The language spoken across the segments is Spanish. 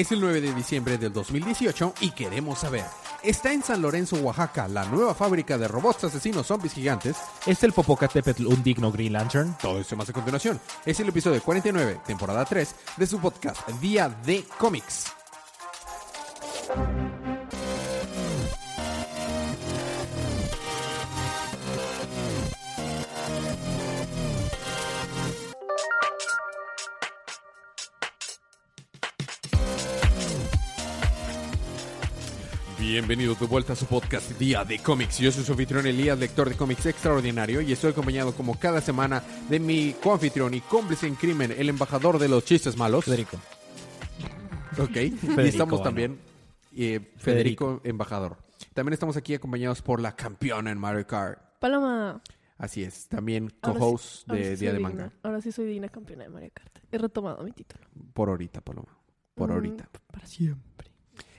Es el 9 de diciembre del 2018 y queremos saber, ¿está en San Lorenzo, Oaxaca, la nueva fábrica de robots asesinos zombies gigantes? ¿Es el Popocatépetl un digno Green Lantern? Todo esto más a continuación. Es el episodio 49, temporada 3, de su podcast Día de Cómics. Bienvenidos de vuelta a su podcast Día de Cómics. Yo soy su anfitrión Elías, lector de cómics extraordinario, y estoy acompañado como cada semana de mi coanfitrión y cómplice en crimen, el embajador de los chistes malos. Federico. Ok. y estamos bueno. también, eh, Federico, embajador. También estamos aquí acompañados por la campeona en Mario Kart. Paloma. Así es, también sí- co-host de sí Día de digna. Manga. Ahora sí soy digna campeona de Mario Kart. He retomado mi título. Por ahorita, Paloma. Por Mm, ahorita. Para siempre.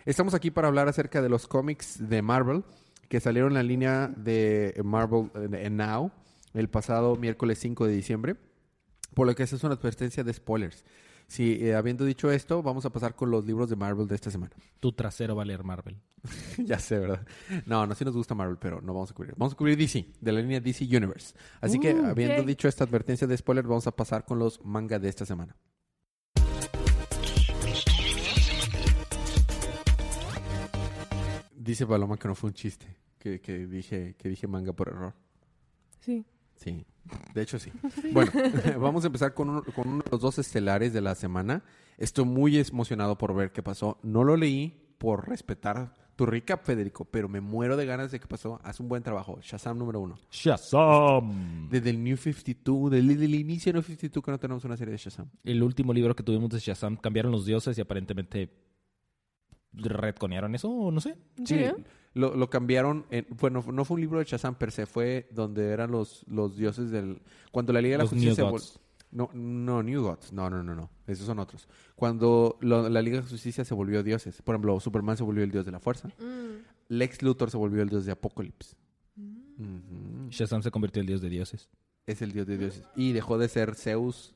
Estamos aquí para hablar acerca de los cómics de Marvel que salieron en la línea de Marvel Now el pasado miércoles 5 de diciembre. Por lo que esa es una advertencia de spoilers. Si eh, habiendo dicho esto, vamos a pasar con los libros de Marvel de esta semana. Tu trasero va a leer Marvel. ya sé, ¿verdad? No, no sí nos gusta Marvel, pero no vamos a cubrir. Vamos a cubrir DC, de la línea DC Universe. Así que, Uh, habiendo dicho esta advertencia de spoilers, vamos a pasar con los manga de esta semana. Dice Paloma que no fue un chiste, que, que dije, que dije manga por error. Sí. Sí, de hecho sí. Bueno, vamos a empezar con uno, con uno de los dos estelares de la semana. Estoy muy emocionado por ver qué pasó. No lo leí por respetar tu recap, Federico, pero me muero de ganas de que pasó. Haz un buen trabajo. Shazam número uno. Shazam. Desde el New 52, desde el inicio del New 52 que no tenemos una serie de Shazam. El último libro que tuvimos de Shazam cambiaron los dioses y aparentemente retconearon eso, o no sé. ¿En Sí, lo, lo cambiaron. En, bueno, no fue un libro de Shazam per se, fue donde eran los, los dioses del. Cuando la Liga de la Los Justicia se New vol- Gods. No, no, New Gods. No, no, no, no. Esos son otros. Cuando lo- la Liga de Justicia se volvió dioses. Por ejemplo, Superman se volvió el dios de la fuerza. Mm. Lex Luthor se volvió el dios de Apocalypse. Ujú. Shazam se convirtió en el dios de dioses. Es el dios de dioses. Y dejó de ser Zeus,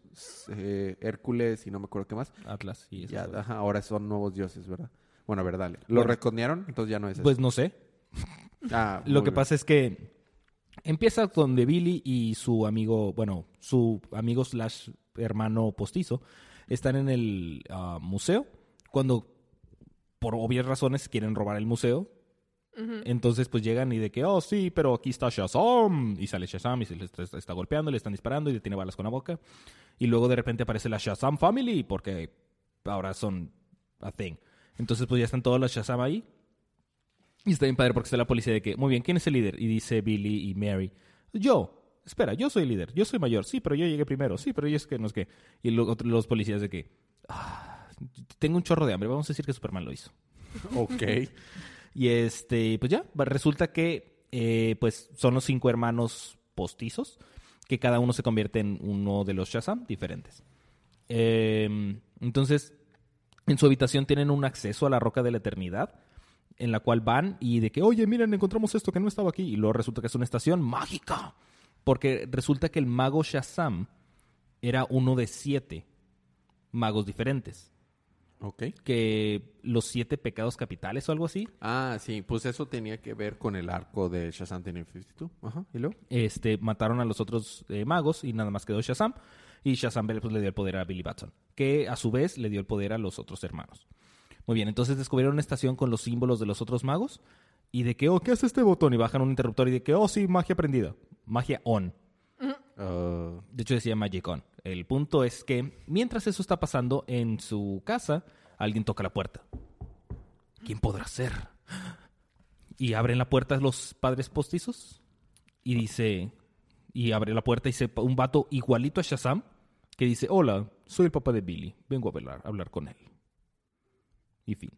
eh, Hércules y no me acuerdo qué más. Atlas y eso. Ya, ajá, ahora son nuevos dioses, ¿verdad? Bueno, a ver, dale. ¿Lo Bueno. reconearon? Entonces ya no es eso. Pues no sé. Ah, Lo que bien. pasa es que empieza donde Billy y su amigo, bueno, su amigo slash hermano postizo están en el ah, museo cuando por obvias razones quieren robar el museo. Entonces pues llegan y de que, oh sí, pero aquí está Shazam. Y sale Shazam y se le está, está golpeando, le están disparando y le tiene balas con la boca. Y luego de repente aparece la Shazam Family porque ahora son a thing. Entonces pues ya están todos los Shazam ahí. Y está bien padre porque está la policía de que, muy bien, ¿quién es el líder? Y dice Billy y Mary, yo. Espera, yo soy el líder, yo soy mayor, sí, pero yo llegué primero, sí, pero yo es que no es que. Y luego los policías de que, "Ah, tengo un chorro de hambre, vamos a decir que Superman lo hizo. Ok. Y este, pues ya, resulta que eh, pues son los cinco hermanos postizos, que cada uno se convierte en uno de los Shazam diferentes. Eh, entonces, en su habitación tienen un acceso a la roca de la eternidad, en la cual van y de que, oye, miren, encontramos esto que no estaba aquí. Y luego resulta que es una estación mágica. Porque resulta que el mago Shazam era uno de siete magos diferentes. Ok. Que los siete pecados capitales o algo así. Ah, sí, pues eso tenía que ver con el arco de Shazam the New 52. Ajá, ¿y luego? este, mataron a los otros eh, magos y nada más quedó Shazam. Y Shazam pues, le dio el poder a Billy Batson, que a su vez le dio el poder a los otros hermanos. Muy bien, entonces descubrieron una estación con los símbolos de los otros magos y de que, oh, ¿qué hace este botón? Y bajan un interruptor y de que, oh, sí, magia prendida. Magia on. De hecho decía Magic on. El punto es que mientras eso está pasando en su casa, alguien toca la puerta. ¿Quién podrá ser? Y abren la puerta los padres postizos y dice, y abre la puerta y dice un vato igualito a Shazam que dice, hola, soy el papá de Billy, vengo a hablar, a hablar con él. Y fin.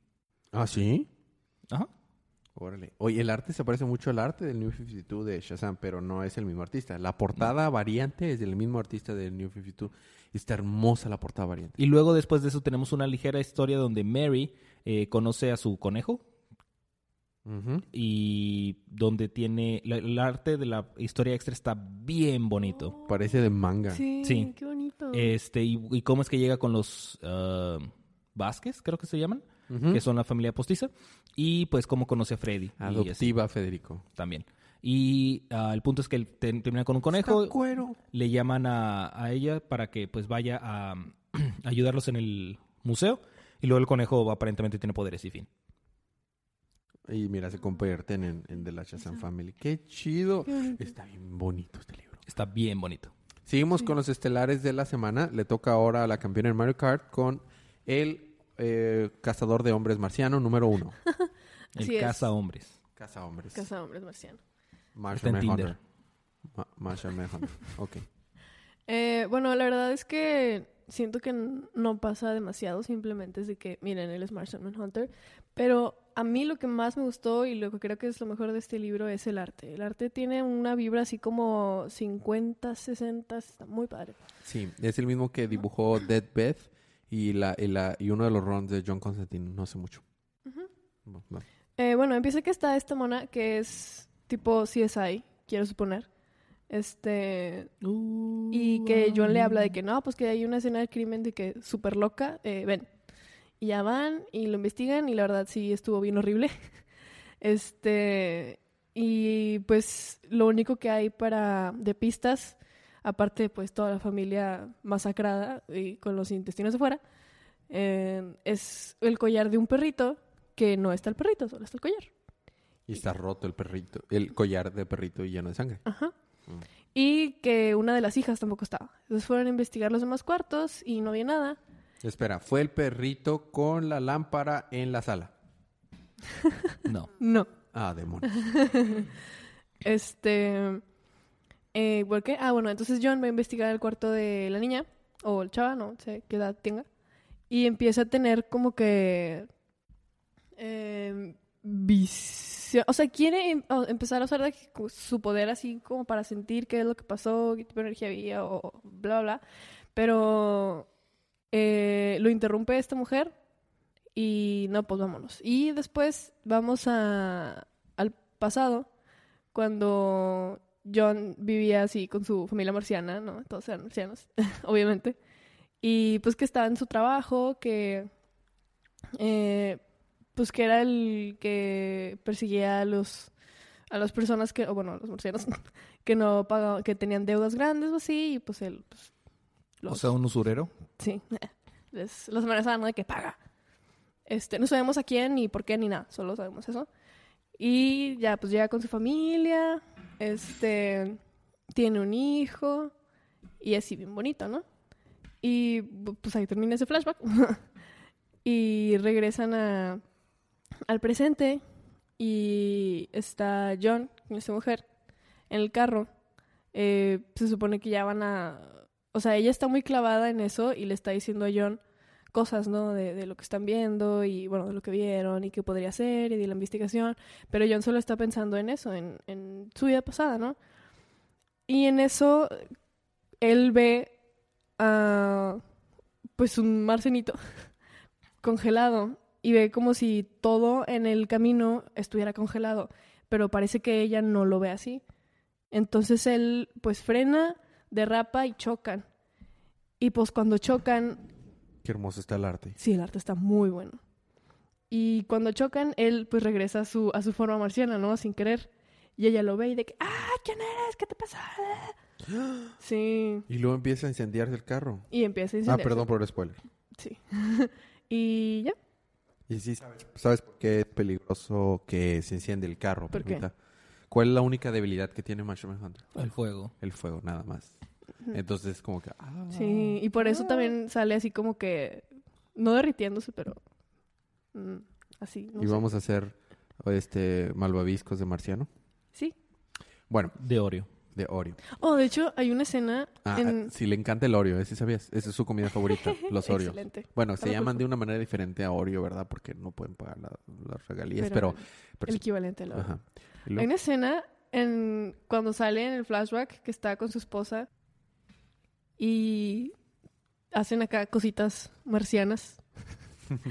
¿Ah, sí? Ajá. Órale. Oye, el arte se parece mucho al arte del New 52 de Shazam, pero no es el mismo artista. La portada variante es del mismo artista del New 52. Está hermosa la portada variante. Y luego después de eso tenemos una ligera historia donde Mary eh, conoce a su conejo, Y donde tiene la- el arte de la historia extra está bien bonito. Parece de manga. Sí, Sí. qué bonito. Este y, y cómo es que llega con los ah, Vázquez, creo que se llaman, que son la familia postiza, y pues cómo conoce a Freddy. y Adoptiva, Federico. también. Y ah, el punto es que él te- termina con un conejo, Está cuero. le llaman a, a ella para que pues vaya a, a ayudarlos en el museo, y luego el conejo aparentemente tiene poderes y fin. Y mira, se convierten en, en The Last Shazam Family. ¡Qué chido! Está bien bonito este libro. Está bien bonito. Seguimos con los estelares de la semana. Le toca ahora a la campeona en Mario Kart con el eh, cazador de hombres marciano número uno. El es. caza hombres. Caza hombres. Casa de hombres marciano. En Manhunter. Ma- Marshall Manhunter. Ok. Eh, bueno, la verdad es que siento que no pasa demasiado, simplemente es de que, miren, él es Martian Manhunter, pero a mí lo que más me gustó y lo que creo que es lo mejor de este libro es el arte. El arte tiene una vibra así como 50, 60, está muy padre. Sí, es el mismo que dibujó Dead Beth y, la, y, la- y uno de los runs de John Constantine no hace mucho. Eh, bueno, empieza que está esta mona que es tipo CSI, quiero suponer. Este. Y que John le habla de que no, pues que hay una escena de crimen de que súper loca, eh, ven. Y ya van y lo investigan y la verdad sí estuvo bien horrible. Este. Y pues lo único que hay para de pistas, aparte pues toda la familia masacrada y con los intestinos afuera, eh, es el collar de un perrito que no está el perrito, solo está el collar. Y está roto el perrito, el collar de perrito y lleno de sangre. Ajá. Mm. Y que una de las hijas tampoco estaba. Entonces fueron a investigar los demás cuartos y no había nada. Espera, fue el perrito con la lámpara en la sala. No. No. Ah, demonios. Este. Eh, ¿Por qué? Ah, bueno, entonces John va a investigar el cuarto de la niña, o el chava, no sé qué edad tenga, y empieza a tener como que. Eh, visión. O sea, quiere em- empezar a usar de- su poder así como para sentir qué es lo que pasó, qué tipo de energía había, o bla, bla, bla. Pero. Eh, lo interrumpe esta mujer y no, pues vámonos. Y después vamos a, al pasado, cuando John vivía así con su familia marciana, ¿no? Todos eran marcianos, obviamente. Y pues que estaba en su trabajo, que eh, pues que era el que perseguía a los a las personas que, bueno, los marcianos que no pagaban, que tenían deudas grandes o así, y pues él pues, O sea, un usurero. Sí, les, los amenazaban. De que paga. Este, no sabemos a quién ni por qué ni nada, solo sabemos eso. Y ya, pues llega con su familia, este, tiene un hijo y así bien bonito, ¿no? Y pues ahí termina ese flashback. y regresan a, al presente y está John, con esta mujer, en el carro. Eh, se supone que ya van a... O sea, ella está muy clavada en eso y le está diciendo a John cosas, ¿no? De, lo que están viendo y, bueno, de lo que vieron y qué podría ser y de la investigación. Pero John solo está pensando en eso, en, en su vida pasada, ¿no? Y en eso él ve a, pues, un marcenito congelado y ve como si todo en el camino estuviera congelado, pero parece que ella no lo ve así. Entonces él, pues, frena, derrapa y chocan. Y pues cuando chocan, Qué hermoso está el arte. Sí, el arte está muy bueno. Y cuando chocan, él pues regresa a su, a su forma marciana, ¿no? Sin querer. Y ella lo ve y de que, ¡ah! ¿Quién eres? ¿Qué te pasa? Sí. Y luego empieza a incendiarse el carro. Y empieza a Ah, incendiarse. perdón por el spoiler. Sí. y ya. Y sí, ¿sabes, ¿sabes por qué es peligroso que se enciende el carro? ¿Por qué? Permita? ¿Cuál es la única debilidad que tiene Marshall Hunter? El fuego. El fuego, nada más. Entonces, como que... ah. Sí. Y por eso también sale así como que, no derritiéndose, pero mm, así. No y sé. vamos a hacer este malvaviscos de marciano. Sí. Bueno, De Oreo. de Oreo. Oh, de hecho, hay una escena Ah, en... sí, le encanta el Oreo, ese sabías. Esa es su comida favorita, los Oreos. Excelente. Bueno, se Ah, llaman de una manera diferente a Oreo, ¿verdad? Porque no pueden pagar la- las regalías, pero... Pero pero el sí. equivalente a la Ajá. Y Hay una escena en, cuando sale en el flashback que está con su esposa y hacen acá cositas marcianas.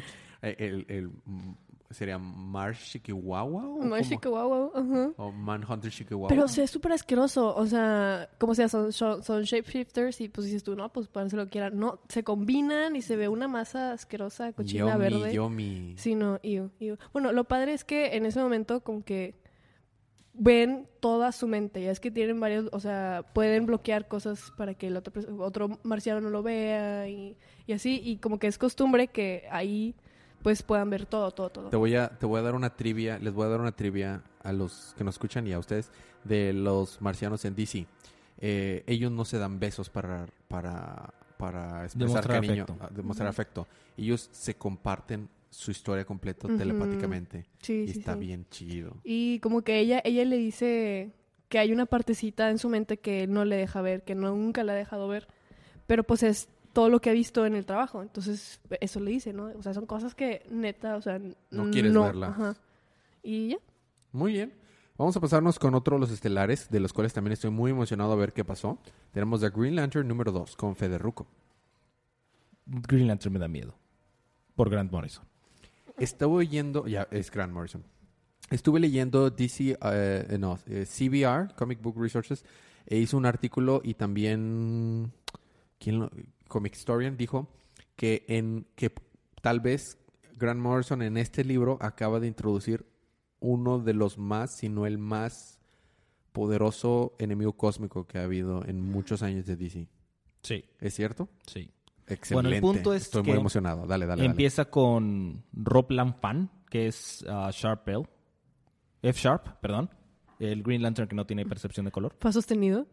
Eh, el- el- mm, sería Mars Shikiwawa o, Más cómo? Chihuahua, ajá. o Manhunter Shikiwawa. Pero se es súper asqueroso. O sea, como sea, son, son, shapeshifters y pues dices tú, no, pues hacer lo que quieran. No, se combinan y se ve una masa asquerosa, cochina Yomi, verde. yomi. Sí, no, iu, iu. Bueno, lo padre es que en ese momento como que ven toda su mente. Ya es que tienen varios, o sea, pueden bloquear cosas para que el otro, otro marciano no lo vea y, y así. Y como que es costumbre que ahí pues puedan ver todo, todo, todo. Te voy a te voy a dar una trivia, les voy a dar una trivia a los que nos escuchan y a ustedes de los marcianos en DC. Eh, ellos no se dan besos para para para expresar Demostrar cariño, afecto. ah, demostrar afecto. Ellos se comparten su historia completa telepáticamente Sí, y sí, está sí. bien chido. Y como que ella, ella le dice que hay una partecita en su mente que no le deja ver, que no, nunca la ha dejado ver. Pero pues es todo lo que ha visto en el trabajo. Entonces, eso le dice, ¿no? O sea, son cosas que neta, o sea, No quieres verlas. Ajá. Y ya. Muy bien. Vamos a pasarnos con otro de los estelares, de los cuales también estoy muy emocionado a ver qué pasó. Tenemos The Green Lantern número 2 con Federuco. Green Lantern me da miedo. Por Grant Morrison. Estuve leyendo, ya es Grant Morrison. Estuve leyendo DC, eh, no, eh, CBR, Comic Book Resources, e hizo un artículo y también, ¿quién lo- Comic Historian dijo que en que tal vez Grant Morrison en este libro acaba de introducir uno de los más, si no el más poderoso enemigo cósmico que ha habido en muchos años de DC. Sí, ¿Es cierto? sí. Excelente. punto es Estoy muy que emocionado. Dale, dale, dale. Empieza con Rob Lanfan, que es ah, Sharp L. F Sharp, perdón. El Green Lantern que no tiene percepción de color. ¿Fue sostenido?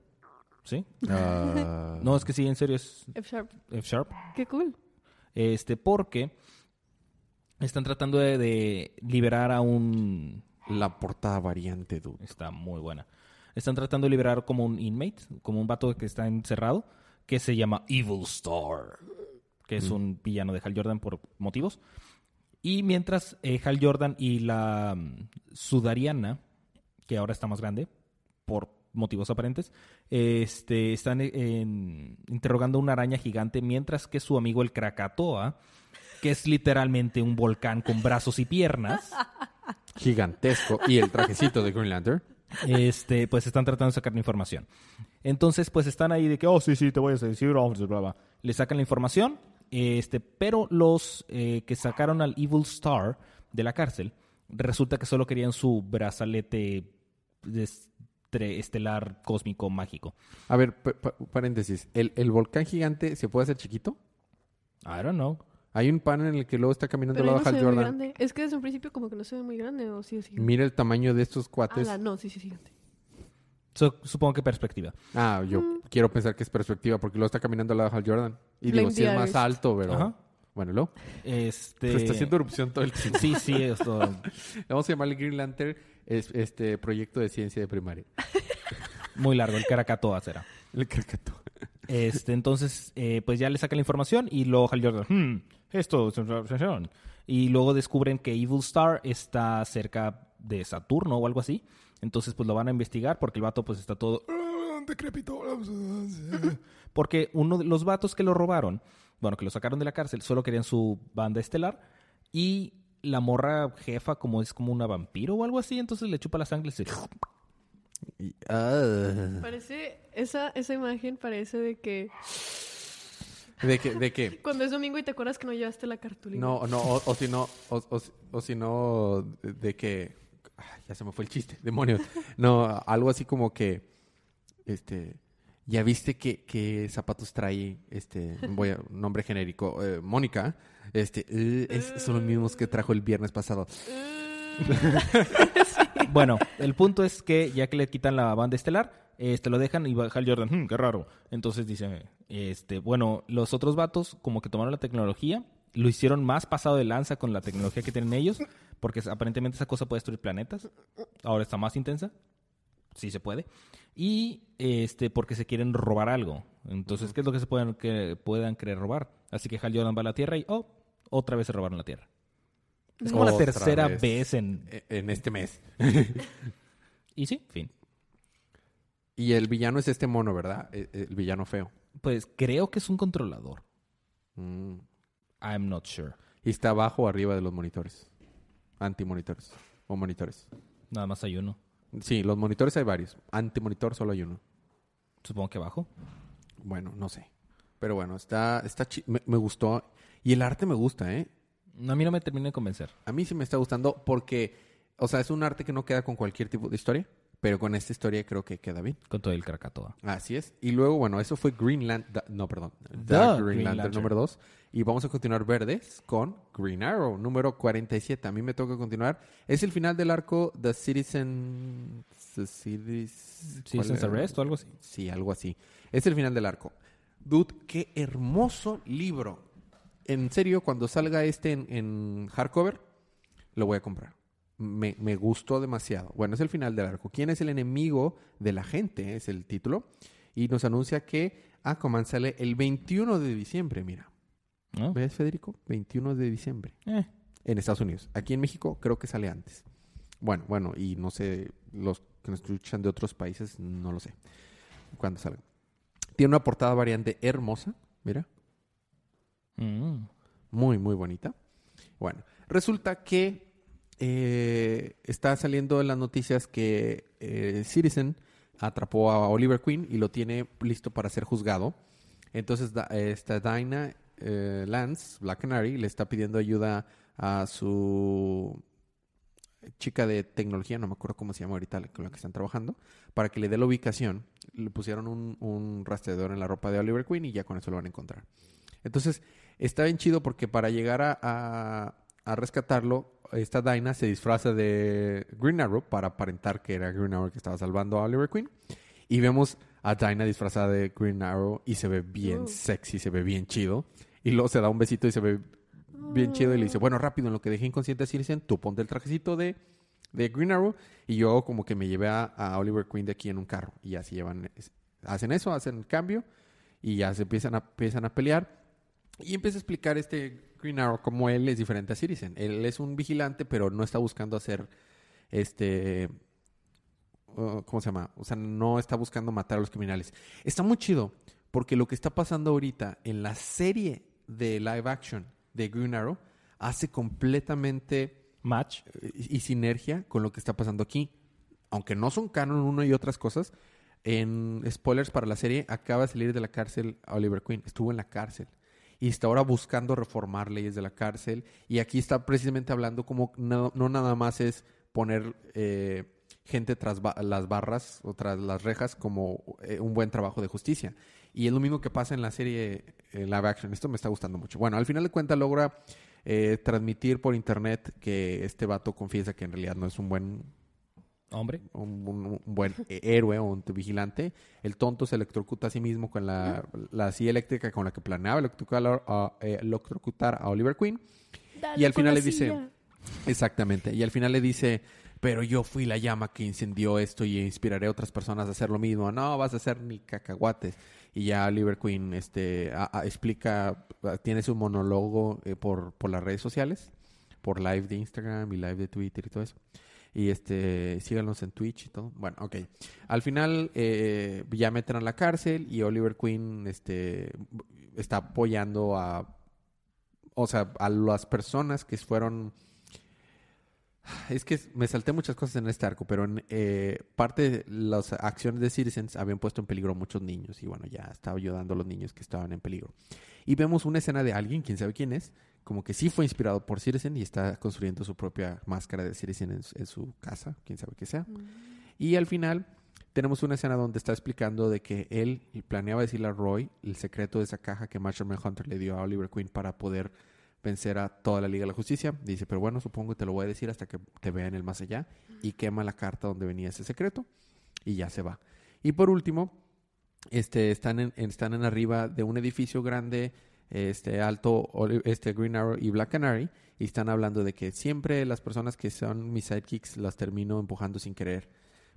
¿Sí? Ah, No, es que sí, en serio es F Sharp. F Sharp. Qué cool. Este, porque están tratando de, de liberar a un La portada variante, dude. Está muy buena. Están tratando de liberar como un inmate, como un vato que está encerrado, que se llama Evil Star, que es un villano de Hal Jordan por motivos. Y mientras eh, Hal Jordan y la mm, Sudariana, que ahora está más grande, por motivos aparentes, este, están eh, en- interrogando a una araña gigante, mientras que su amigo el Krakatoa, que es literalmente un volcán con brazos y piernas, Gigantesco. Y el trajecito de Green Lantern. Este, pues están tratando de sacar la información. Entonces, pues están ahí de que, oh, sí, sí, te voy a decir, bla, bla. Le sacan la información, este, pero los eh, que sacaron al Evil Star de la cárcel, resulta que solo querían su brazalete estelar cósmico mágico. A ver, pa- pa- paréntesis. ¿El, ¿El volcán gigante se puede hacer chiquito? I don't know. Hay un pan en el que luego está caminando Pero al lado no de se Hal ve muy Jordan. grande. Es que desde un principio como que no se ve muy grande o sí es gigante. Mira el tamaño de estos cuates. Ala, no, sí, sí, gigante. So- supongo que perspectiva. Ah, yo Mm. quiero pensar que es perspectiva porque luego está caminando al lado de Hal Jordan. Y digo, sí es más alto, pero... Ajá. Bueno, luego. Este... Pero está haciendo erupción todo el tiempo. Sí, sí, esto... Vamos a llamarle Green Lantern es, este proyecto de ciencia de primaria. muy largo, el Krakatoa será. El caricato. Este, entonces, eh, pues ya le sacan la información y luego Hal Jordan, "Hmm, esto es una obsesión". Y luego descubren que Evil Star está cerca de Saturno o algo así. Entonces, pues lo van a investigar porque el vato pues está todo "Ah, decrépito. Porque uno de los vatos que lo robaron, bueno, que lo sacaron de la cárcel, solo querían su banda estelar y la morra jefa como es como una vampiro o algo así, entonces le chupa la sangre y se... Y- ah. Parece, esa, esa imagen parece de que ¿De qué? ¿De qué? cuando es domingo y te acuerdas que no llevaste la cartulina. No, no, o, o si no, o, o- o si no, de, que, ay, ya se me fue el chiste, demonios. No, algo así como que, este, ya viste que, que zapatos trae, este, voy a, nombre genérico, eh, Mónica, este, eh, es- son los mismos que trajo el viernes pasado. Bueno, el punto es que ya que le quitan la banda estelar, este lo dejan y va Hal Jordan, "Hmm, qué raro. Entonces dice, este, bueno, los otros vatos como que tomaron la tecnología, lo hicieron más pasado de lanza con la tecnología que tienen ellos, porque aparentemente esa cosa puede destruir planetas. Ahora está más intensa. Sí se puede. Y este porque se quieren robar algo. Entonces, ¿qué es lo que se pueden que puedan querer robar? Así que Hal Jordan va a la Tierra y oh, otra vez se robaron la Tierra. Es como la tercera vez. vez en Eh, En este mes. y sí, fin. Y el villano es este mono, ¿verdad? Eh, El villano feo. Pues creo que es un controlador. Mm. I'm not sure. Y está abajo o arriba de los monitores. antimonitores o monitores. Nada más hay uno. Sí, los monitores hay varios. Antimonitor solo hay uno. Supongo que abajo. Bueno, no sé. Pero bueno, está, está chi- me, me gustó. Y el arte me gusta, ¿eh? A mí no me termina de convencer. A mí sí me está gustando porque, o sea, es un arte que no queda con cualquier tipo de historia, pero con esta historia creo que queda bien. Con todo el Krakatoa. Así es. Y luego, bueno, eso fue Greenland, da- no, perdón, The, The Green, Green Lantern Lantern. número 2. Y vamos a continuar verdes con Green Arrow número 47. A mí me toca continuar. Es el final del arco The Citizen... The ¿cuál Citizen's? Arrest o algo así. Sí, algo así. Es el final del arco. Dude, qué hermoso libro. En serio, cuando salga este en, en hardcover, lo voy a comprar. Me, me gustó demasiado. Bueno, es el final del arco. ¿Quién es el enemigo de la gente? Es el título. Y nos anuncia que Aquaman sale el 21 de diciembre, mira. ¿No? ¿Ves, Federico? 21 de diciembre. Eh, En Estados Unidos. Aquí en México creo que sale antes. Bueno, bueno, y no sé, los que nos escuchan de otros países, no lo sé. Cuándo salga. Tiene una portada variante hermosa, mira. mm. Muy, muy bonita. Bueno, resulta que eh, está saliendo en las noticias que eh, Citizen atrapó a Oliver Queen y lo tiene listo para ser juzgado. Entonces, esta Dinah eh, Lance, Black Canary, le está pidiendo ayuda a su chica de tecnología, no me acuerdo cómo se llama ahorita con la que están trabajando, para que le dé la ubicación. Le pusieron un, rastreador en la ropa de Oliver Queen y ya con eso lo van a encontrar. Entonces, está bien chido porque para llegar a rescatarlo, esta Dinah se disfraza de Green Arrow para aparentar que era Green Arrow que estaba salvando a Oliver Queen. Y vemos a Dinah disfrazada de Green Arrow y se ve bien sexy, se ve bien chido. Y luego se da un besito y se ve bien chido y le dice, bueno, rápido, en lo que dejé inconsciente a Citizen, tú ponte el trajecito de, de Green Arrow y yo como que me llevé a, a Oliver Queen de aquí en un carro. Y así llevan, hacen eso, hacen el cambio y ya se empiezan a, empiezan a pelear. Y empieza a explicar este Green Arrow cómo él es diferente a Citizen. Él es un vigilante, pero no está buscando hacer este... uh, ¿Cómo se llama? O sea, no está buscando matar a los criminales. Está muy chido, porque lo que está pasando ahorita en la serie de live action de Green Arrow hace completamente Match. eh, y sinergia con lo que está pasando aquí. Aunque no son canon uno y otras cosas, en spoilers para la serie, acaba de salir de la cárcel Oliver Queen. Estuvo en la cárcel. Y está ahora buscando reformar leyes de la cárcel. Y aquí está precisamente hablando como no, nada más es poner eh, gente tras las barras o tras las rejas como eh, un buen trabajo de justicia. Y es lo mismo que pasa en la serie live action. Esto me está gustando mucho. Bueno, al final de cuentas logra eh, transmitir por internet que este vato confiesa que en realidad no es un buen Hombre. un, un- un buen eh, héroe o un vigilante. El tonto se electrocuta a sí mismo con la, la silla eléctrica con la que planeaba electrocutar a, eh, electrocutar a Oliver Queen. Dale Y al final le dice- silla. Exactamente. Y al final le dice, pero yo fui la llama que incendió esto y inspiraré a otras personas a hacer lo mismo. No, vas a hacer ni cacahuates. Y ya Oliver Queen este, a- a- explica, tiene su monólogo eh, por, por las redes sociales, por live de Instagram y live de Twitter y todo eso. Y este, síganos en Twitch y todo. Bueno, ok. Al final eh, ya meten a la cárcel y Oliver Queen este, está apoyando a, o sea, a las personas que fueron es que me salté muchas cosas en este arco, pero en eh, parte de las acciones de Citizens habían puesto en peligro a muchos niños y bueno, ya estaba ayudando a los niños que estaban en peligro. Y vemos una escena de alguien, quién sabe quién es, como que sí fue inspirado por Citizen y está construyendo su propia máscara de Citizen en, su- en su casa, quién sabe qué sea. Y al final tenemos una escena donde está explicando de que él planeaba decirle a Roy el secreto de esa caja que Marshall Hunter le dio a Oliver Queen para poder vencer a toda la Liga de la Justicia. Dice, pero bueno, supongo que te lo voy a decir hasta que te vea en el más allá. Y quema la carta donde venía ese secreto y ya se va. Y por último, este, están, en- están en arriba de un edificio grande, este alto, este Green Arrow y Black Canary, y están hablando de que siempre las personas que son mis sidekicks las termino empujando sin querer.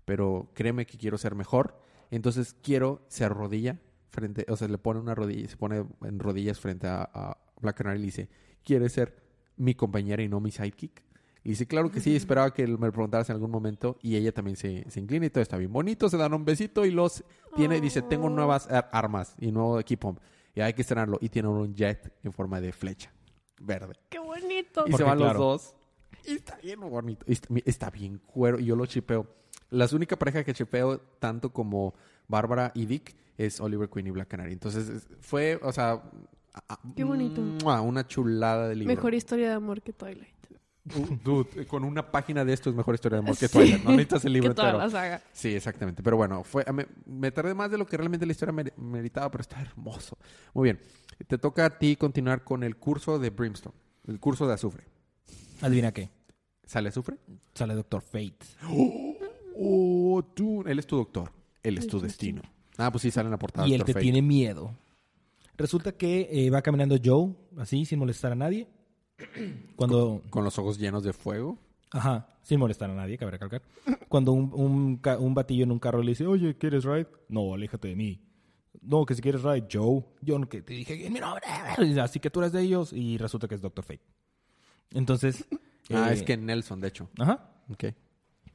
Pero créeme que quiero ser mejor. Entonces quiero, se arrodilla frente, o sea, le pone una rodilla, se pone en rodillas frente a, a Black Canary y le dice, ¿quieres ser mi compañera y no mi sidekick? Y dice, claro que sí, esperaba que me preguntaras en algún momento. Y ella también se, se inclina y todo está bien bonito, se dan un besito y los tiene, dice, tengo nuevas ar- armas y nuevo equipo. Y hay que estrenarlo. Y tiene un jet en forma de flecha verde. ¡Qué bonito! Y Porque, se van claro. los dos. Y está bien bonito. Está, está bien cuero. Y yo lo chipeo. Las única pareja que chipeo tanto como Bárbara y Dick es Oliver Queen y Black Canary. Entonces es- fue, o sea... Qué bonito. Una chulada de libro. Mejor historia de amor que Twilight. Dude, con una página de esto es mejor historia de amor que Twilight. No necesitas el libro que toda entero. la saga. Sí, exactamente. Pero bueno, fue, me, me tardé más de lo que realmente la historia mer- meritaba, pero está hermoso. Muy bien. Te toca a ti continuar con el curso de Brimstone. El curso de azufre. Adivina qué. ¿Sale azufre? Sale Doctor Fate. Oh, tú. Él es tu doctor. Él es tu Es tu destino. Ah, pues sí, sale en la portada. Y él te Fate. tiene miedo. Resulta que eh, va caminando Joe, así, sin molestar a nadie. Cuando... Con los ojos llenos de fuego. Ajá, sin molestar a nadie, cabe recalcar. Cuando un, un, batillo en un carro le dice, oye, ¿quieres ride? No, aléjate de mí. No, que si quieres ride, Joe. Yo que te dije, mi nombre. Así que tú eres de ellos. Y resulta que es Doctor Fate. Entonces... Ah, eh, es que Nelson, de hecho. Ajá. Ok.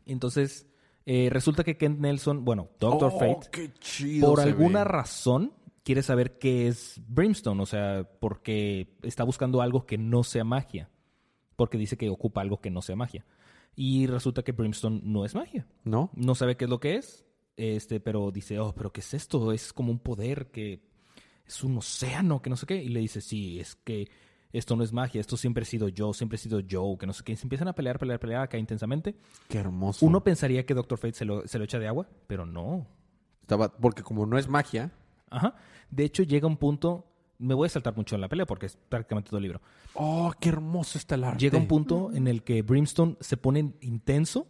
Entonces, eh, resulta que Kent Nelson, bueno, Doctor Oh, Fate, por alguna ve. razón quiere saber qué es Brimstone, o sea, porque está buscando algo que no sea magia, porque dice que ocupa algo que no sea magia. Y resulta que Brimstone no es magia, ¿No? no sabe qué es lo que es, este, pero dice, oh, pero ¿qué es esto? Es como un poder que es un océano, que no sé qué. Y le dice, sí, es que esto no es magia, esto siempre he sido yo, siempre he sido yo, que no sé qué. Y se empiezan a pelear, pelear, pelear acá intensamente. Qué hermoso. Uno pensaría que Doctor Fate se lo, se lo echa de agua, pero no. Estaba, porque como no es magia. Ajá. De hecho, llega un punto. Me voy a saltar mucho en la pelea porque es prácticamente todo el libro. Oh, qué hermoso está el arte. Llega un punto en el que Brimstone se pone intenso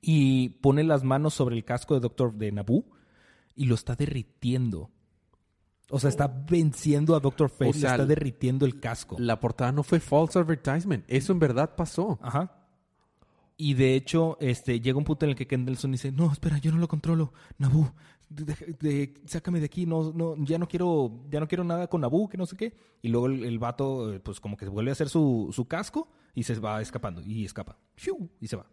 y pone las manos sobre el casco de Doctor de Naboo y lo está derritiendo. O sea, está venciendo a Doctor Fate, O sea, le está derritiendo el casco. La portada no fue false advertisement. Eso en verdad pasó. Ajá. Y de hecho, este, llega un punto en el que Kendelson dice, no, espera, yo no lo controlo. Naboo, de- de- sácame de aquí, no, no, ya no quiero, ya no quiero nada con Naboo, que no sé qué. Y luego el, el vato, eh, pues como que vuelve a hacer su, su casco y se va escapando. Y escapa. ¡Fiu! Y se va.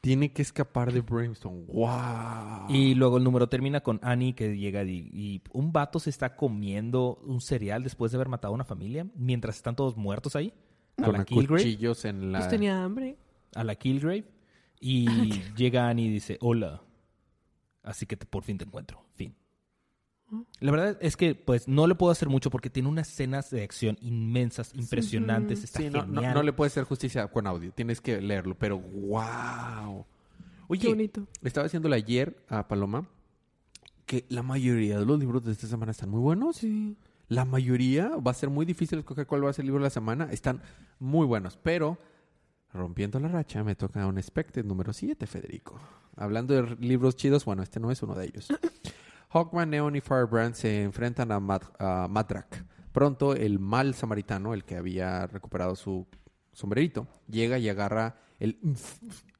Tiene que escapar de Brimstone. ¡Wow! Y luego el número termina con Annie que llega y, y un vato se está comiendo un cereal después de haber matado a una familia mientras están todos muertos ahí. A Con la los Killgrave. cuchillos en la... Pues tenía hambre. a la Killgrave y llega Annie y dice, hola, así que te- por fin te encuentro, fin. La verdad es que pues no le puedo hacer mucho porque tiene unas escenas de acción inmensas, impresionantes, está Sí, no, no, genial. no le puede hacer justicia con audio. Tienes que leerlo, pero ¡wow! Qué Oye, bonito. estaba diciéndole ayer a Paloma que la mayoría de los libros de esta semana están muy buenos. Sí. La mayoría va a ser muy difícil escoger cuál va a ser el libro de la semana. Están muy buenos, pero rompiendo la racha me toca un Spectre número 7, Federico. Hablando de libros chidos, bueno, este no es uno de ellos. Hawkman, Neon y Firebrand se enfrentan a, Mat- a Madrak. Pronto el mal samaritano, el que había recuperado su sombrerito, llega y agarra el,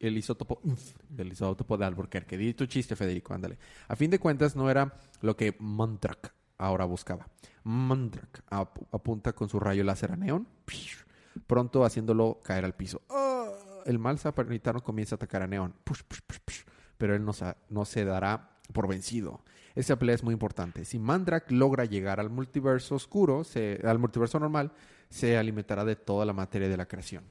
el isótopo, el isótopo de Albuquerque. Di tu chiste, Federico, ándale. A fin de cuentas, no era lo que Mantrak ahora buscaba. Mantrak ap- apunta con su rayo láser a Neon, pronto haciéndolo caer al piso. ¡Ah! El mal samaritano comienza a atacar a Neon, push, push, push, pero él no, se dará por vencido. Esta pelea es muy importante. Si Mandrak logra llegar al multiverso oscuro, al multiverso normal, se alimentará de toda la materia de la creación.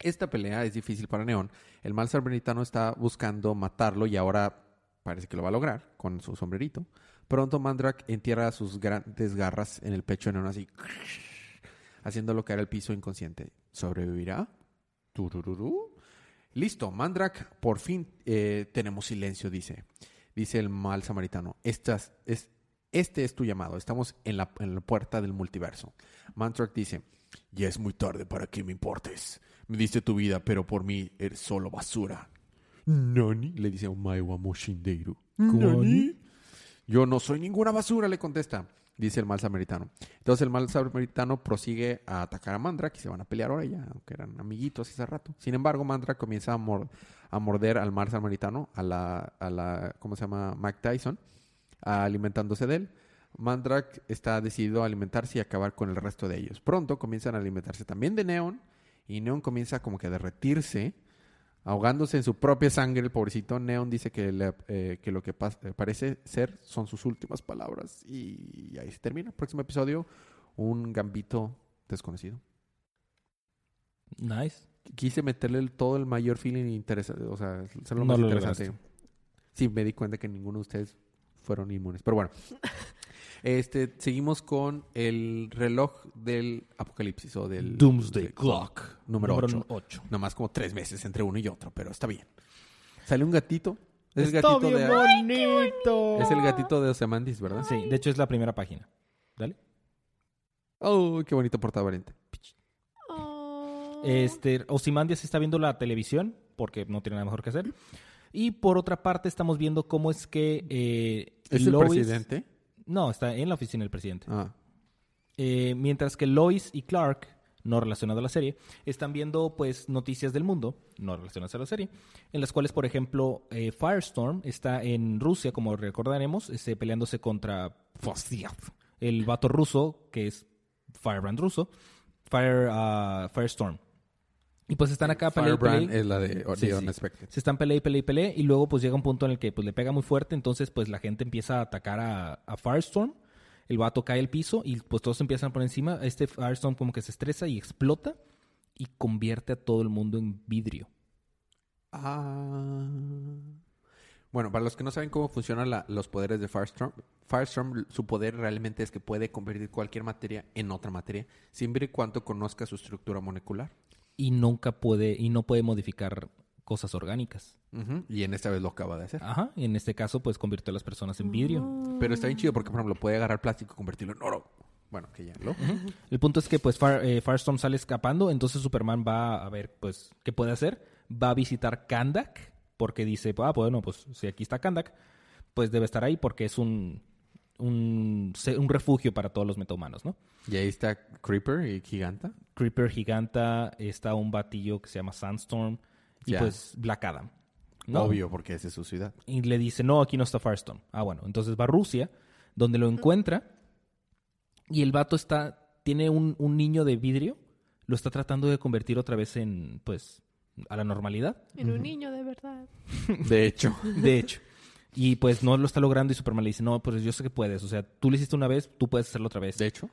Esta pelea es difícil para Neon. El mal samaritano está buscando matarlo y ahora parece que lo va a lograr con su sombrerito. Pronto Mandrak entierra sus grandes garras en el pecho de Neon así, haciéndolo caer al piso inconsciente. ¿Sobrevivirá? Turururú. Listo, Mandrak, por fin eh, tenemos silencio, dice. Dice el mal samaritano. Estas, es, este es tu llamado. Estamos en la, en la puerta del multiverso. Mandrak dice, ya es muy tarde para que me importes. Me diste tu vida, pero por mí eres solo basura. Nani, le dice Omaiwa Moshindeiru. ¿Nani? Yo no soy ninguna basura, le contesta, dice el mal samaritano. Entonces el mal samaritano prosigue a atacar a Mandrak y se van a pelear ahora ya, aunque eran amiguitos hace rato. Sin embargo, Mandrak comienza a, mor- a morder al mal samaritano, a la, a la, ¿cómo se llama? Mike Tyson, alimentándose de él. Mandrak está decidido a alimentarse y acabar con el resto de ellos. Pronto comienzan a alimentarse también de Neon y Neon comienza como que a derretirse, ahogándose en su propia sangre. El pobrecito Neon dice que, le- eh, que lo que eh, parece ser son sus últimas palabras. Y ahí se termina. Próximo episodio, un gambito desconocido. Nice. Quise meterle el- todo el mayor feeling interesante, o sea, ser lo No más lo interesante. Sí, me di cuenta que ninguno de ustedes fueron inmunes, pero bueno. Este, seguimos con el reloj del apocalipsis o del Doomsday de- Clock. número Número 8. ocho. Nomás como tres meses entre uno y otro, pero está bien. Sale un gatito. Es el gatito bien de bonito. Es el gatito de Osemandis, ¿verdad? Sí, de hecho es la primera página. Dale. Oh, qué bonito portada variante. Oh. Este, Ozymandias está viendo la televisión porque no tiene nada mejor que hacer. Y por otra parte estamos viendo cómo es que eh, ¿Es el presidente? No, está en la oficina del presidente. Ah. Eh, mientras que Lois y Clark, no relacionados a la serie, están viendo pues noticias del mundo, no relacionadas a la serie, en las cuales, por ejemplo, eh, Firestorm está en Rusia, como recordaremos, este, peleándose contra Fosiev, el vato ruso, que es Firebrand ruso, Fire, ah, Firestorm. Y pues están acá pelea y Firebrand pelea. es la de Sí. Unexpected. Se están pelea y pelea y pelea y luego pues llega un punto en el que pues le pega muy fuerte, entonces pues la gente empieza a atacar a, a Firestorm, el vato cae al piso y pues todos empiezan por encima, este Firestorm como que se estresa y explota y convierte a todo el mundo en vidrio. Ah. Bueno, para los que no saben cómo funcionan la- los poderes de Firestorm, Firestorm, su poder realmente es que puede convertir cualquier materia en otra materia, siempre y cuando conozca su estructura molecular. Y nunca puede, y no puede modificar cosas orgánicas. Y en esta vez lo acaba de hacer. Ajá, y en este caso pues convirtió a las personas en vidrio. Pero está bien chido porque, por ejemplo, puede agarrar plástico y convertirlo en oro. Bueno, que ya lo. El punto es que pues Fire- eh, Firestorm sale escapando, entonces Superman va a ver pues qué puede hacer. Va a visitar Kandak porque dice, ah, bueno, pues si aquí está Kandak, pues debe estar ahí porque es un, un, un refugio para todos los metahumanos, ¿no? Y ahí está Creeper y Giganta. Creeper Giganta, está un batillo que se llama Sandstorm y pues Black Adam. ¿no? Obvio, porque esa es su ciudad. Y le dice, no, aquí no está Firestorm. Ah, bueno, entonces va a Rusia, donde lo encuentra y el vato está, tiene un, un niño de vidrio, lo está tratando de convertir otra vez en, pues, a la normalidad, En un niño de verdad. De hecho. de hecho. Y pues no lo está logrando y Superman le dice, no, pues yo sé que puedes, o sea, tú lo hiciste una vez, tú puedes hacerlo otra vez. De hecho.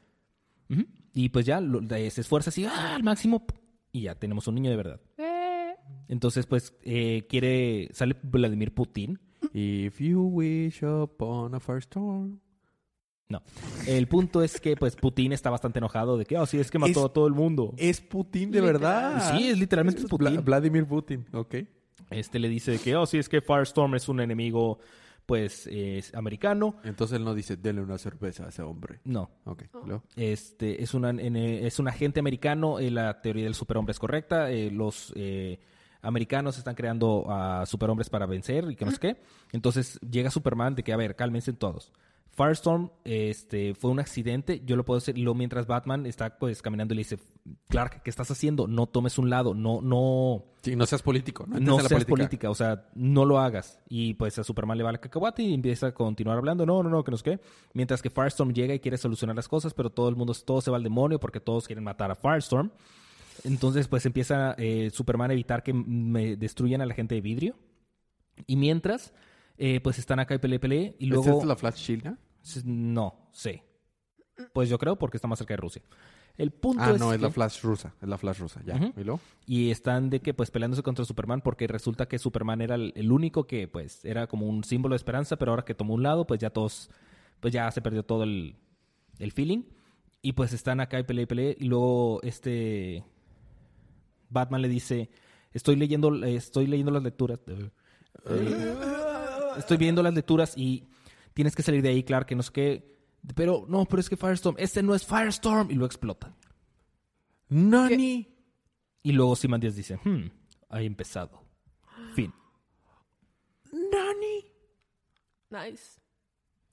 Y pues ya lo- se esfuerza así, ¡ah! al máximo, y ya tenemos un niño de verdad. Eh, Entonces, pues, eh, quiere, sale Vladimir Putin, If you wish upon a firestorm. No. El punto es que, pues, Putin está bastante enojado de que, oh, sí, es que mató Es- a todo el mundo. Es Putin de Literal. verdad. Sí, es literalmente Es Putin. Vla- Vladimir Putin, ok. Este le dice que, oh, sí, es que Firestorm es un enemigo, pues, es americano. Entonces él no dice, denle una cerveza a ese hombre. No. Ok. ¿luego? Este es, una, ene- es un agente americano. eh, la teoría del superhombre es correcta. eh, los eh, americanos están creando a superhombres para vencer y que no sé qué. Entonces llega Superman de que, a ver, cálmense todos. Firestorm este, fue un accidente, yo lo puedo. Y luego mientras Batman está pues caminando y le dice, Clark, ¿qué estás haciendo? No tomes un lado, no, no, Sí, no seas político. No, seas política. o sea, no lo hagas. Y pues a Superman le va la cacahuate y empieza a continuar hablando, no, no, no, que no sé qué. Mientras que Firestorm llega y quiere solucionar las cosas, pero todo el mundo, todo se va al demonio porque todos quieren matar a Firestorm. Entonces, pues empieza eh, Superman a evitar que me destruyan a la gente de vidrio. Y mientras, eh, pues están acá y pele, pele. Y ¿Esta luego... es la Flash Shield? ¿no? S- No, sé. Pues yo creo porque está más cerca de Rusia. El punto Ah, es no, es la Flash rusa. Es la Flash rusa, ya. ¿Y luego? y están de que pues peleándose contra Superman porque resulta que Superman era el, único que pues era como un símbolo de esperanza, pero ahora que tomó un lado, pues ya todos, pues ya se perdió todo el, el feeling. Y pues están acá y pelea y pelea. Y luego este Batman le dice, estoy leyendo, estoy leyendo las lecturas. estoy viendo las lecturas y tienes que salir de ahí, claro, que no sé qué. Pero no, pero es que Firestorm, este no es Firestorm. Y lo explota. ¡Nani! Y luego Simon Díaz dice, hmm, ha empezado. Fin. ¡Nani! nice.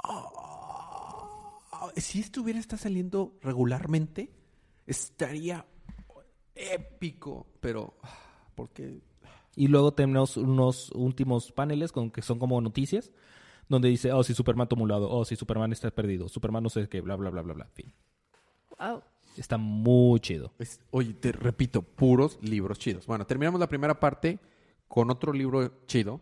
Ah, si esto hubiera estado saliendo regularmente, estaría épico. Pero, ah, ¿por qué? Y luego tenemos unos últimos paneles con que son como noticias, donde dice, oh, si Superman tomó un lado, oh, si Superman está perdido, Superman no sé qué, bla, bla, bla, bla, bla. Fin. Wow. Está muy chido. Es- oye, te repito, puros libros chidos. Bueno, terminamos la primera parte con otro libro chido.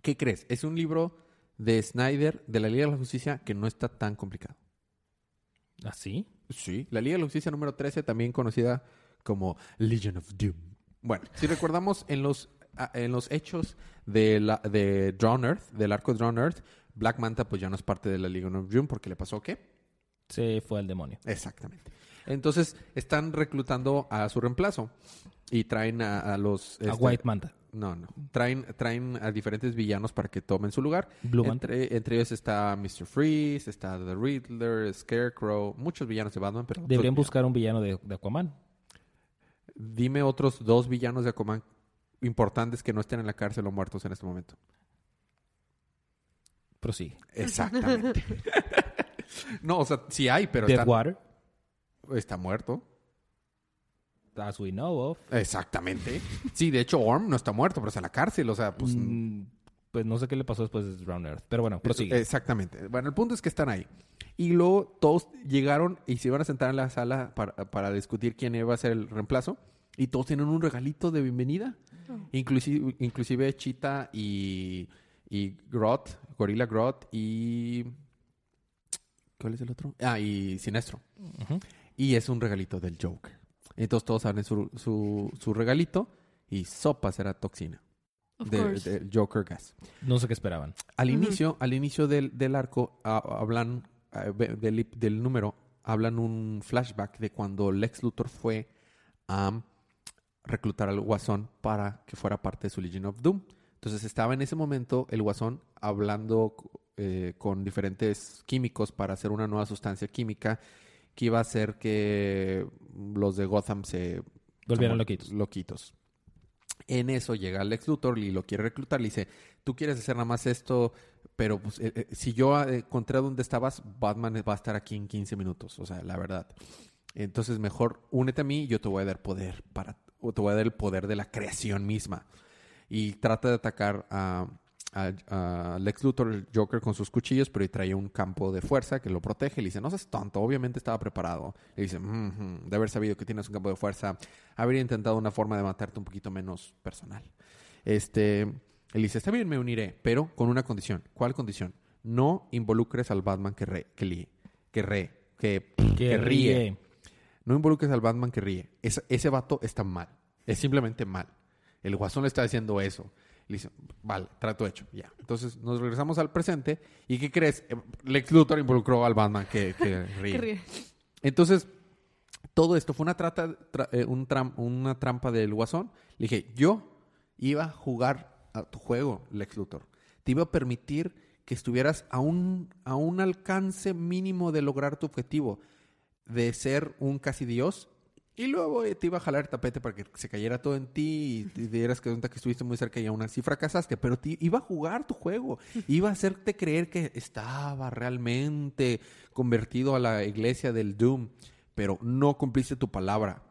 ¿Qué crees? Es un libro de Snyder, de la Liga de la Justicia, que no está tan complicado. ¿Así? Sí. La Liga de la Justicia número 13, también conocida como Legion of Doom. Bueno, si recordamos en los, a- en los hechos de, la, de Drown Earth, del arco de Drown Earth, Black Manta pues ya no es parte de la Legion of Doom porque le pasó qué? Se fue al demonio. Exactamente. Entonces están reclutando a su reemplazo y traen a, a los... A este, White Manta. No, no. Traen, traen a diferentes villanos para que tomen su lugar. Blue Manta. Entre, entre ellos está Mr. Freeze, está The Riddler, Scarecrow, muchos villanos de Batman, pero... Deberían otros buscar un villano de, de Aquaman. Dime otros dos villanos de Aquaman importantes que no estén en la cárcel o muertos en este momento. Prosigue. Exactamente. no, o sea, sí hay, pero está, Deadwater, está muerto. as we know of. Exactamente. Sí, de hecho, Orm no está muerto, pero está en la cárcel. O sea, pues... Mm, pues no sé qué le pasó después de Round Earth. Pero bueno, prosigue. Exactamente. Bueno, el punto es que están ahí. Y luego todos llegaron y se iban a sentar en la sala para, para discutir quién iba a ser el reemplazo. Y todos tienen un regalito de bienvenida. Inclusive, inclusive Cheetah y, y Groth, Gorilla Groth y... ¿Cuál es el otro? Ah, y Sinestro. Y es un regalito del Joker. Entonces todos abren su, su, su regalito y sopa será toxina. De- del Joker Gas. No sé qué esperaban. Al inicio, al inicio del, del arco, hablan del, del número, hablan un flashback de cuando Lex Luthor fue a reclutar al Guasón para que fuera parte de su Legion of Doom. Entonces estaba en ese momento el Guasón hablando eh, con diferentes químicos para hacer una nueva sustancia química que iba a hacer que los de Gotham se loquitos. loquitos. En eso llega Lex Luthor y lo quiere reclutar. Le dice, tú quieres hacer nada más esto, pero pues, eh, eh, si yo eh, encontré dónde estabas, Batman va a estar aquí en 15 minutos. O sea, la verdad. Entonces, mejor únete a mí y yo te voy a dar poder para... O te voy a dar el poder de la creación misma. Y trata de atacar a, a- a Lex Luthor, el Joker, con sus cuchillos, pero trae un campo de fuerza que lo protege. Le dice, no seas tonto, obviamente estaba preparado. Le dice, "Mhm, de haber sabido que tienes un campo de fuerza, habría intentado una forma de matarte un poquito menos personal. Este, él dice, está bien, me uniré, pero con una condición. ¿Cuál condición? No involucres al Batman que, re, que, li- que re, que, que ríe. No involucres al Batman que ríe. Ese, ese vato está mal. Es simplemente mal. El guasón le está diciendo eso. Le dice, vale, trato hecho. Ya. Entonces nos regresamos al presente. ¿Y qué crees? Eh, Lex Luthor involucró al Batman que, que ríe. Entonces, todo esto fue una, trata, tra- eh, un tram- una trampa del guasón. Le dije, yo iba a jugar a tu juego, Lex Luthor. Te iba a permitir que estuvieras a un, a un alcance mínimo de lograr tu objetivo, de ser un casi dios. Y luego eh, te iba a jalar el tapete para que se cayera todo en ti y te dieras cuenta que estuviste muy cerca y aún así fracasaste. Pero te iba a jugar tu juego. Iba a hacerte creer que estaba realmente convertido a la iglesia del Doom. Pero no cumpliste tu palabra.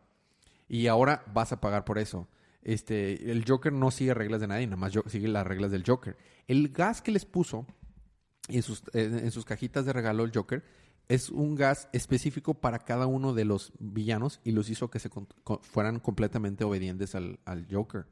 Y ahora vas a pagar por eso. Este, el Joker no sigue reglas de nadie, nada más sigue las reglas del Joker. El gas que les puso en sus, en sus cajitas de regalo el Joker es un gas específico para cada uno de los villanos y los hizo que se fueran completamente obedientes al, Joker.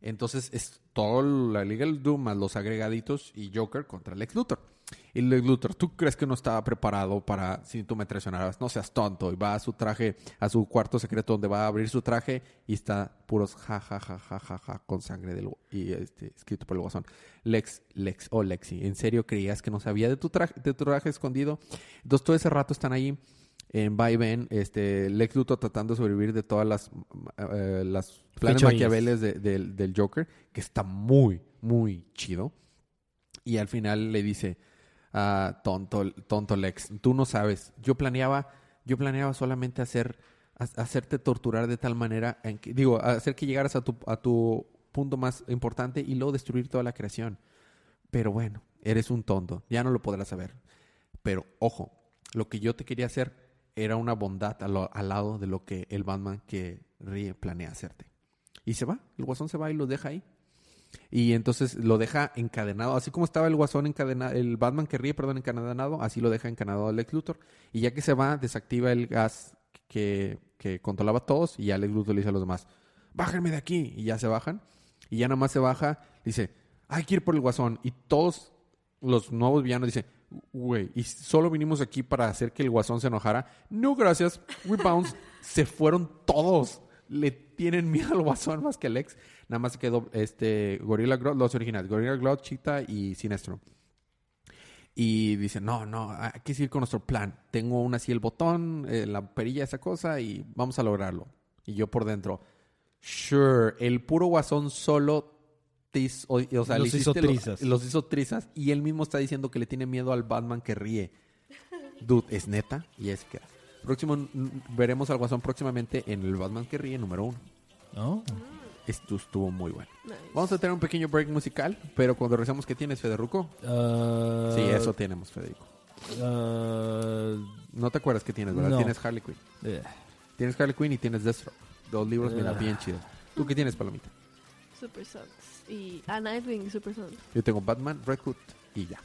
Entonces es toda la Liga del Doom más los agregaditos y Joker contra Lex Luthor. Y Lex Luthor, ¿tú crees que no estaba preparado para si tú me traicionaras? No seas tonto. Y va a su traje, a su cuarto secreto donde va a abrir su traje y está puros ja, ja, ja, ja, ja, ja, con sangre del, y este, escrito por el guasón. Lex, Lex, oh Lexi, ¿en serio creías que no sabía de tu traje, de tu traje escondido? Entonces todo ese rato están ahí en va y ven, este, Lex Luthor tratando de sobrevivir de todas las, eh, las planes maquiaveles de- del, del Joker, que está muy, muy chido. Y al final le dice, tonto, tonto Lex, tú no sabes, yo planeaba, yo planeaba solamente hacer, ha- hacerte torturar de tal manera, en que, digo, hacer que llegaras a tu, a tu punto más importante y luego destruir toda la creación. Pero bueno, eres un tonto, ya no lo podrás saber. Pero ojo, lo que yo te quería hacer era una bondad al, al lado de lo que el Batman que ríe planea hacerte. Y se va, el guasón se va y lo deja ahí. Y entonces lo deja encadenado, así como estaba el guasón encadenado, el Batman que ríe, perdón, encadenado, así lo deja encadenado Lex Luthor. Y ya que se va, desactiva el gas que, que controlaba a todos y ya Lex Luthor le dice a los demás, bájenme de aquí. Y ya se bajan. Y ya nada más se baja, dice, hay que ir por el guasón. Y todos los nuevos villanos dicen, güey, y solo vinimos aquí para hacer que el guasón se enojara. No, gracias, we bounce. Se fueron todos. Le tienen miedo al guasón más que al ex. Nada más quedó este Gorilla Grodd, los originales, Gorilla Grodd, Cheetah y Sinestro. Y dicen, no, no, hay que seguir con nuestro plan. Tengo aún así el botón, eh, la perilla, esa cosa, y vamos a lograrlo. Y yo por dentro, sure, el puro guasón solo o, o sea, Los hizo trizas. los hizo trizas. Y él mismo está diciendo que le tiene miedo al Batman que ríe. Dude, es neta y es que próximo veremos al Guasón próximamente en el Batman que ríe número uno. ¿No? Esto estuvo muy bueno. Nice. Vamos a tener un pequeño break musical, pero cuando regresamos, ¿qué tienes, Federico? Ah, sí, eso tenemos, Federico. ah, No te acuerdas que tienes, ¿verdad? No. Tienes Harley Quinn. eh, Tienes Harley Quinn y tienes Deathstroke. Dos libros, mira, Ah. bien chidos. ¿Tú qué tienes, Palomita? Super Sons. Y a Nightwing, Super Sons. Yo tengo Batman, Red Hood y ya.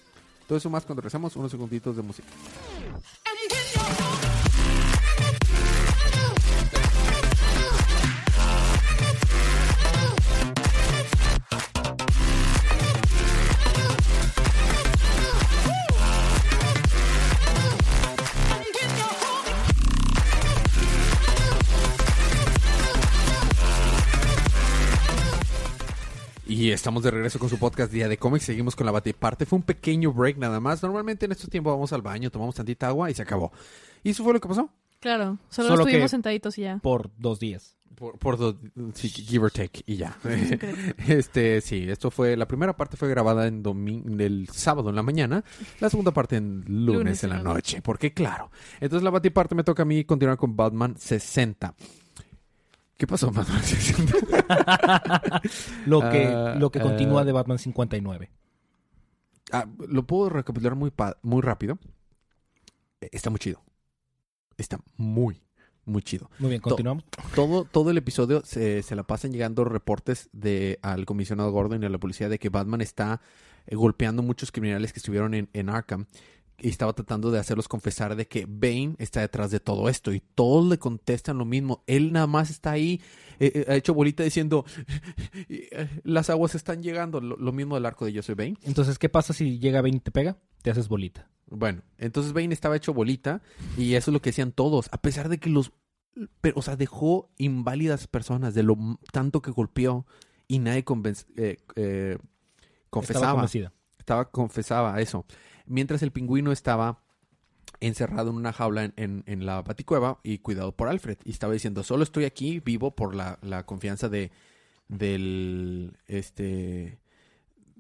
Todo eso más cuando regresamos, unos segunditos de música. Estamos de regreso con su podcast Día de Cómics. Seguimos con la batiparte. Fue un pequeño break nada más. Normalmente en estos tiempos vamos al baño, tomamos tantita agua y se acabó. ¿Y eso fue lo que pasó? Claro, solo, Solo estuvimos sentaditos y ya. por dos días. Por, por do- sí, give or take y ya. este, sí, esto fue, la primera parte fue grabada en domingo, el sábado en la mañana, la segunda parte en lunes, Lunes en la en la noche, porque claro. Entonces la batiparte me toca a mí continuar con Batman 60. ¿Qué pasó, Batman 60? Lo que, Ah, lo que continúa de Batman 59. Ah, lo puedo recapitular muy, muy rápido. Eh, Está muy chido. Está muy, muy chido. Muy bien, continuamos. todo, todo el episodio se, se la pasan llegando reportes de al comisionado Gordon y a la policía de que Batman está eh, golpeando muchos criminales que estuvieron en, en Arkham y estaba tratando de hacerlos confesar de que Bane está detrás de todo esto y todos le contestan lo mismo. Él nada más está ahí, eh, eh, ha hecho bolita diciendo eh, las aguas están llegando. Lo, lo mismo del arco de soy Bane. Entonces, ¿qué pasa si llega 20 y te pega? Te haces bolita. Bueno, entonces Bane estaba hecho bolita y eso es lo que decían todos, a pesar de que los, pero, o sea, dejó inválidas personas de lo tanto que golpeó y nadie eh, Estaba confesaba, convencida. estaba confesaba eso, mientras el pingüino estaba encerrado en una jaula en, en- en la baticueva y cuidado por Alfred. Y estaba diciendo solo estoy aquí vivo por la, la confianza de del este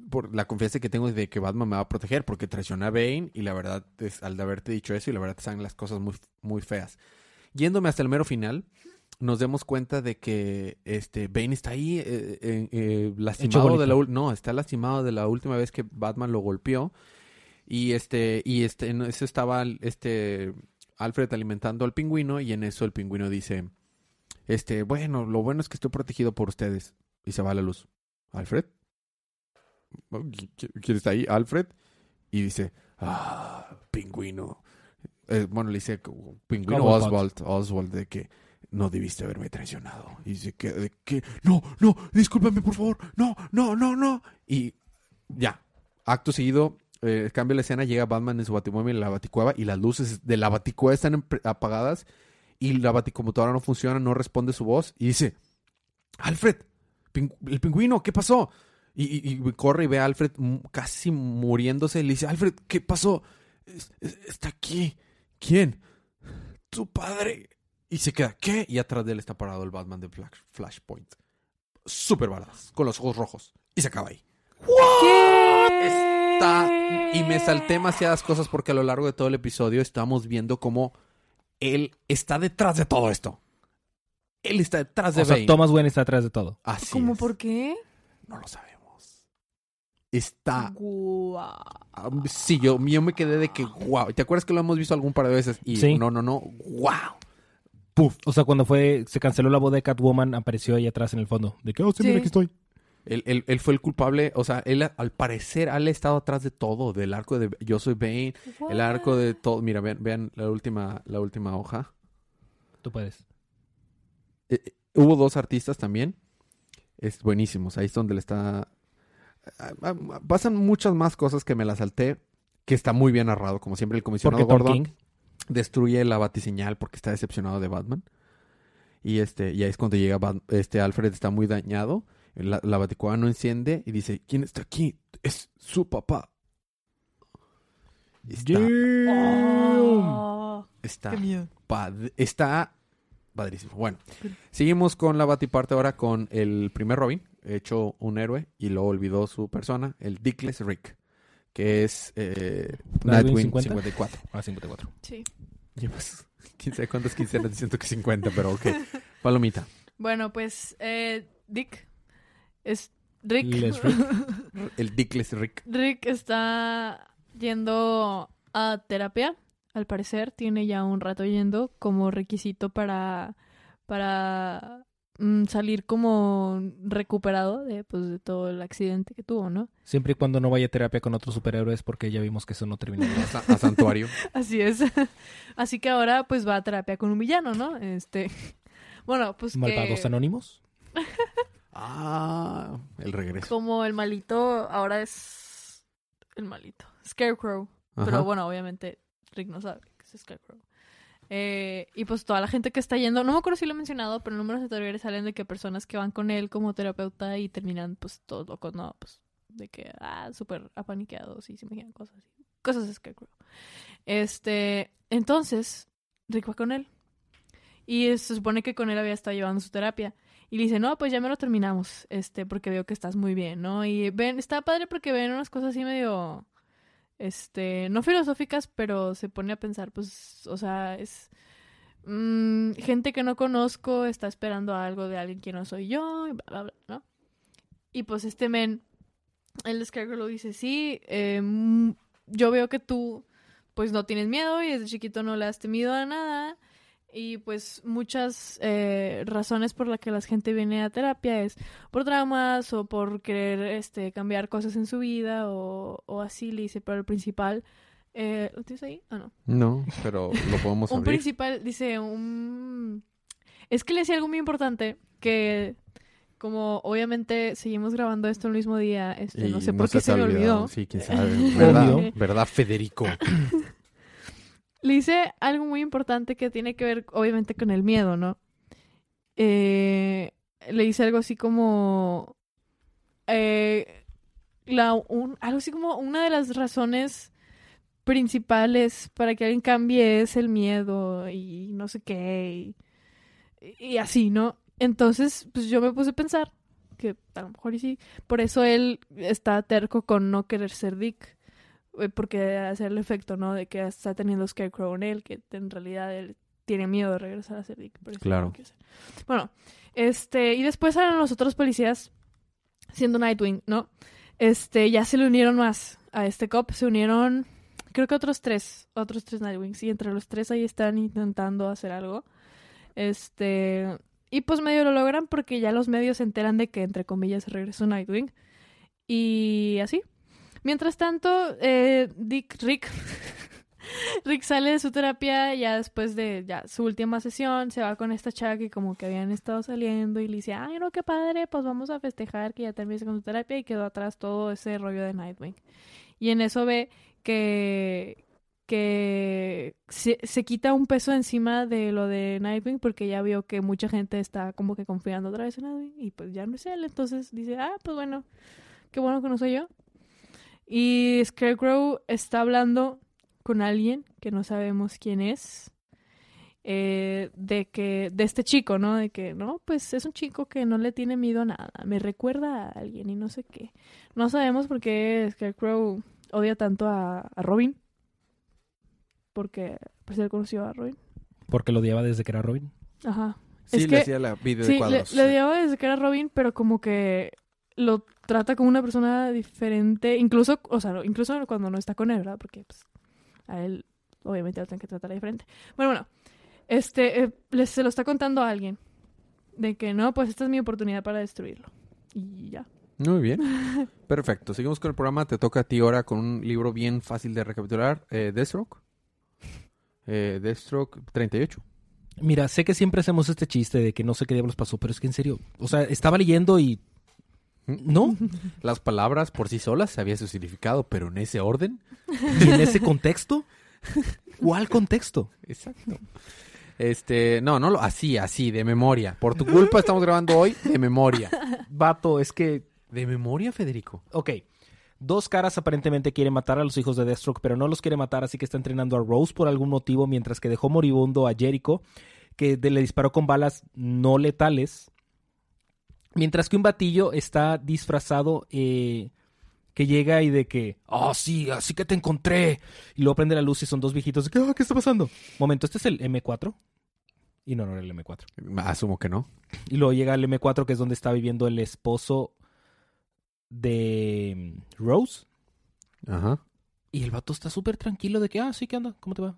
por la confianza que tengo de que Batman me va a proteger porque traicioné a Bane y la verdad es al de haberte dicho eso y la verdad te salen las cosas muy muy feas. Yéndome hasta el mero final, nos demos cuenta de que este Bane está ahí eh, eh, eh, lastimado de la no, está lastimado de la última vez que Batman lo golpeó y este y este en eso estaba este Alfred alimentando al pingüino y en eso el pingüino dice este, bueno, lo bueno es que estoy protegido por ustedes y se va la luz. Alfred ¿Qui- ¿Quién está ahí? Alfred. Y dice, ah, pingüino. Eh, bueno, le dice, pingüino Oswald. Oswald, Oswald, de que no debiste haberme traicionado. Y dice que, de que, no, no, discúlpame, por favor, no, no, no, no. Y ya, acto seguido, eh, cambia la escena, llega Batman en su batimóvil en la baticueva y las luces de la baticueva están apagadas y la baticomputadora no funciona, no responde su voz y dice, Alfred, ping- el pingüino, ¿qué pasó? Y, y- y corre y ve a Alfred casi muriéndose. Y le dice, Alfred, ¿qué pasó? Es- es- está aquí. ¿Quién? Tu padre. Y se queda, ¿qué? Y atrás de él está parado el Batman de Flash- Flashpoint. Súper badass, con los ojos rojos. Y se acaba ahí. Está... Y me salté demasiadas cosas porque a lo largo de todo el episodio estamos viendo cómo él está detrás de todo esto. Él está detrás de O sea, Bane. Thomas Wayne está atrás de todo. Así ¿Cómo es. por qué? No lo sabemos. Está... Guau. Ah, Sí, yo, yo me quedé de que, wow. ¿Te acuerdas que lo hemos visto algún par de veces? Y Sí. no, no, no, wow. Puf. O sea, cuando fue, se canceló la boda de Catwoman, apareció ahí atrás en el fondo. De que, oh, sí, Sí. mira, aquí estoy. Él, él- él fue el culpable, o sea, él al parecer ha estado atrás de todo, del arco de Yo soy Bane, el arco de todo. Mira, vean, vean la última, la última hoja. Tú puedes. Eh, eh, hubo dos artistas también. Es buenísimos. Ahí es donde le está. ah, ah, Pasan muchas más cosas que me las salté. Que está muy bien narrado. Como siempre, el comisionado Gordon King. destruye la batiseñal porque está decepcionado de Batman. Y este, y ahí es cuando llega Bat- este Alfred está muy dañado. La, la baticueva no enciende y dice, ¿quién está aquí? Es su papá. Está, Oh, está, Qué miedo. pad- está padrísimo. Bueno, seguimos con la batiparte ahora con el primer Robin, hecho un héroe y luego olvidó su persona, el Dickless Rick, que es eh, Nightwing Nightwing 50. 54. Ah, 54. sí. Llevas quién sabe cuántas quincenas diciendo que 50, pero ok. Palomita. Bueno, pues eh, Dick es Rick. Les Rick. El Dickless Rick. Rick está yendo a terapia. Al parecer tiene ya un rato yendo como requisito para para mm, salir como recuperado de pues de todo el accidente que tuvo, ¿no? Siempre y cuando no vaya a terapia con otros superhéroes, porque ya vimos que eso no termina bien. A, sa- a Santuario. Así es. Así que ahora pues va a terapia con un villano, ¿no? Este bueno, pues que Malvados anónimos. Ah, el regreso. como el malito ahora es el malito, Scarecrow. Ajá. Pero bueno, obviamente Rick no sabe que es Scarecrow. Eh, y pues toda la gente que está yendo, no me acuerdo si lo he mencionado, pero números anteriores salen de que personas que van con él como terapeuta y terminan pues todos locos, no, pues de que, ah, súper apaniqueados y se imaginan cosas así. Cosas de Scarecrow. Este, entonces, Rick va con él. Y se supone que con él había estado llevando su terapia. Y le dice, no, pues ya me lo terminamos, este, porque veo que estás muy bien, ¿no? Y ven, está padre porque ven unas cosas así medio, este, no filosóficas, pero se pone a pensar, pues, o sea, es mm, gente que no conozco, está esperando algo de alguien que no soy yo, y bla, bla, bla, ¿no? Y pues este men, el Scarecrow lo dice, sí, mm, yo veo que tú, pues, no tienes miedo y desde chiquito no le has temido a nada. Y pues muchas eh, razones por las que la gente viene a terapia es por traumas o por querer este, cambiar cosas en su vida o, o así, le dice, pero el principal... Eh, ¿Lo tienes ahí? Ah, no. No, pero lo podemos Un abrir. principal, dice, un... Es que le decía algo muy importante, que como obviamente seguimos grabando esto el mismo día, este, Y no sé por qué se ha me olvidó. Sí, quién sabe. ¿Verdad. ¿Verdad Federico? Le dice algo muy importante que tiene que ver, obviamente, con el miedo, ¿no? Eh, le dice algo así como... eh, algo así como una de las razones principales para que alguien cambie es el miedo y no sé qué y, y así, ¿no? Entonces, pues yo me puse a pensar que a lo mejor y sí. Por eso él está terco con no querer ser Dick porque hace el efecto, ¿no? De que está teniendo Scarecrow en él, que en realidad él tiene miedo de regresar a ser Dick. por eso Claro. no. Bueno, este, y después salen los otros policías siendo Nightwing, ¿no? Este, ya se le unieron más a este cop, se unieron, creo que otros tres, otros tres Nightwings, y entre los tres ahí están intentando hacer algo. Este, y pues medio lo logran porque ya los medios se enteran de que, entre comillas, regresó Nightwing. Y así. Mientras tanto, eh, Dick, Rick, Rick sale de su terapia ya después de ya su última sesión, se va con esta chava que como que habían estado saliendo y le dice, ay no, qué padre, pues vamos a festejar que ya terminaste con tu terapia y quedó atrás todo ese rollo de Nightwing. Y en eso ve que que se, se quita un peso encima de lo de Nightwing porque ya vio que mucha gente está como que confiando otra vez en Nightwing y pues ya no es él, entonces dice, ah, pues bueno, qué bueno que no soy yo. Y Scarecrow está hablando con alguien que no sabemos quién es. eh, de que, de este chico, ¿no? De que, no, pues es un chico que no le tiene miedo a nada. Me recuerda a alguien y no sé qué. No sabemos por qué Scarecrow odia tanto a, a Robin. Porque, pues él conoció a Robin. Porque lo odiaba desde que era Robin. Ajá. Sí, Es le que- hacía la video de Sí, le, cuadros. le odiaba desde que era Robin, pero como que lo trata como una persona diferente, incluso, o sea, incluso cuando no está con él, ¿verdad? Porque pues, a él obviamente lo tienen que tratar diferente. Bueno, bueno, este, eh, le- se lo está contando a alguien, de que no, pues esta es mi oportunidad para destruirlo. Y ya. Muy bien. Perfecto. Seguimos con el programa. Te toca a ti ahora con un libro bien fácil de recapitular. Eh, Deathstroke. Eh, Deathstroke 38. Mira, sé que siempre hacemos este chiste de que no sé qué diablos pasó, pero es que en serio, o sea, estaba leyendo y... ¿No? Las palabras por sí solas sabía su significado, pero en ese orden. ¿Y en ese contexto? ¿Cuál contexto? Exacto. Este, no, no lo, así, así, de memoria. Por tu culpa estamos grabando hoy de memoria. Vato, es que ¿De memoria, Federico? Ok. Dos caras aparentemente quiere matar a los hijos de Deathstroke, pero no los quiere matar, así que está entrenando a Rose por algún motivo, mientras que dejó moribundo a Jericho, que de- le disparó con balas no letales. Mientras que un batillo está disfrazado, eh, que llega y de que, oh sí, así que te encontré. Y luego prende la luz y son dos viejitos de que, "Ah, ¿qué está pasando? Momento, ¿este es el M4? Y no, no era el M4. Asumo que no. Y luego llega el M4, que es donde está viviendo el esposo de mm, Rose. Ajá. Y el vato está súper tranquilo de que, ah, sí, ¿qué onda? ¿Cómo te va?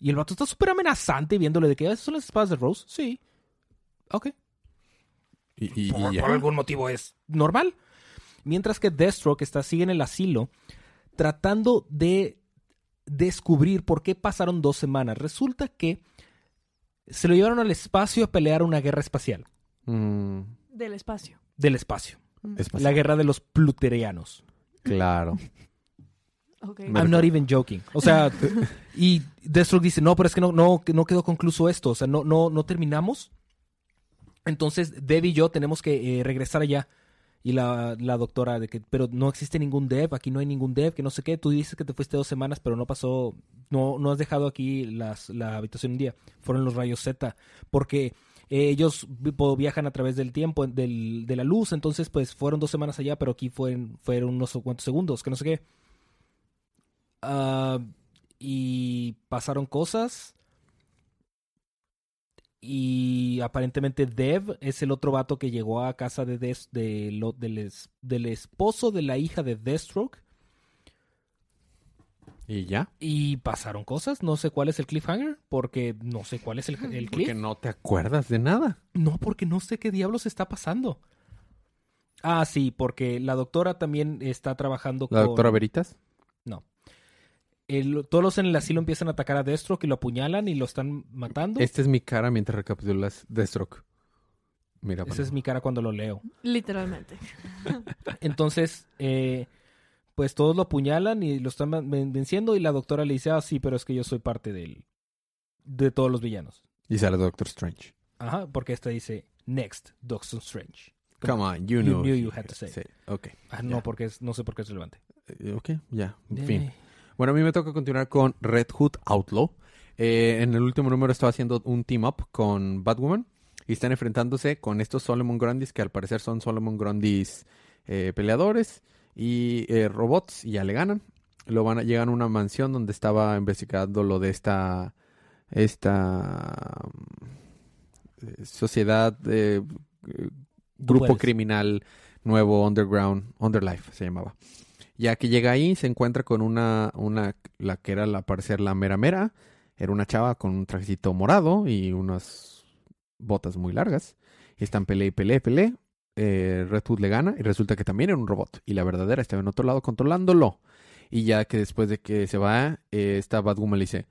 Y el vato está súper amenazante viéndole de que, ah, ¿esas son las espadas de Rose? Sí. Ok. Y, y- por, y ya. por algún motivo es normal. Mientras que Deathstroke está, sigue en el asilo tratando de descubrir por qué pasaron dos semanas. Resulta que se lo llevaron al espacio a pelear una guerra espacial. Mm, Del espacio. Del espacio. espacial. La guerra de los pluterianos. Claro. I'm not even joking. O sea, y Deathstroke dice, no, pero es que no, no, que no quedó concluso esto. O sea, no, no, no terminamos. Entonces, Dev y yo tenemos que eh, regresar allá. Y la, doctora de que, pero no existe ningún dev, aquí no hay ningún dev, que no sé qué. Tú dices que te fuiste dos semanas, pero no pasó, no, no has dejado aquí la habitación un día. Fueron los rayos Z, porque eh, ellos viajan a través del tiempo, del, de la luz, entonces pues fueron dos semanas allá, pero aquí fueron, fueron unos cuantos segundos, que no sé qué. Ah, y pasaron cosas. Y aparentemente Dev es el otro vato que llegó a casa de Des- de lo- del, es- del esposo de la hija de Deathstroke. ¿Y ya? Y pasaron cosas. No sé cuál es el cliffhanger. Porque no sé cuál es el, el Porque cliff. no te acuerdas de nada. No, porque no sé qué diablos está pasando. Ah, sí, porque la doctora también está trabajando ¿La con... doctora Veritas? El- todos los en el asilo empiezan a atacar a Deathstroke y lo apuñalan y lo están matando. Esta es mi cara mientras recapitulas Deathstroke. Mira, Esa es mi cara cuando lo leo. Literalmente. Entonces, eh, pues todos lo apuñalan y lo están ven- venciendo y la doctora le dice, ah, sí, pero es que yo soy parte del, de todos los villanos. Y sale Doctor Strange. Ajá, porque esta dice, next, Doctor Strange. Come on, you You know. knew you had to say. Sí, ok. Ah, no, porque es, no sé por qué es relevante. Eh, Ok, ya. En fin. Bueno, a mí me toca continuar con Red Hood Outlaw. Eh, en el último número estaba haciendo un team up con Batwoman y están enfrentándose con estos Solomon Grundys que al parecer son Solomon Grundys eh, peleadores y eh, robots y ya le ganan. Lo van a llegan a una mansión donde estaba investigando lo de esta esta eh, sociedad grupo puedes. criminal nuevo underground underlife se llamaba. Ya que llega ahí, se encuentra con una, una, la que era la, parecer la mera mera. Era una chava con un trajecito morado y unas botas muy largas. Y están pelea y pelea y pelea. Eh, Red Hood le gana y resulta que también era un robot. Y la verdadera estaba en otro lado controlándolo. Y ya que después de que se va, eh, esta Batwoman le dice,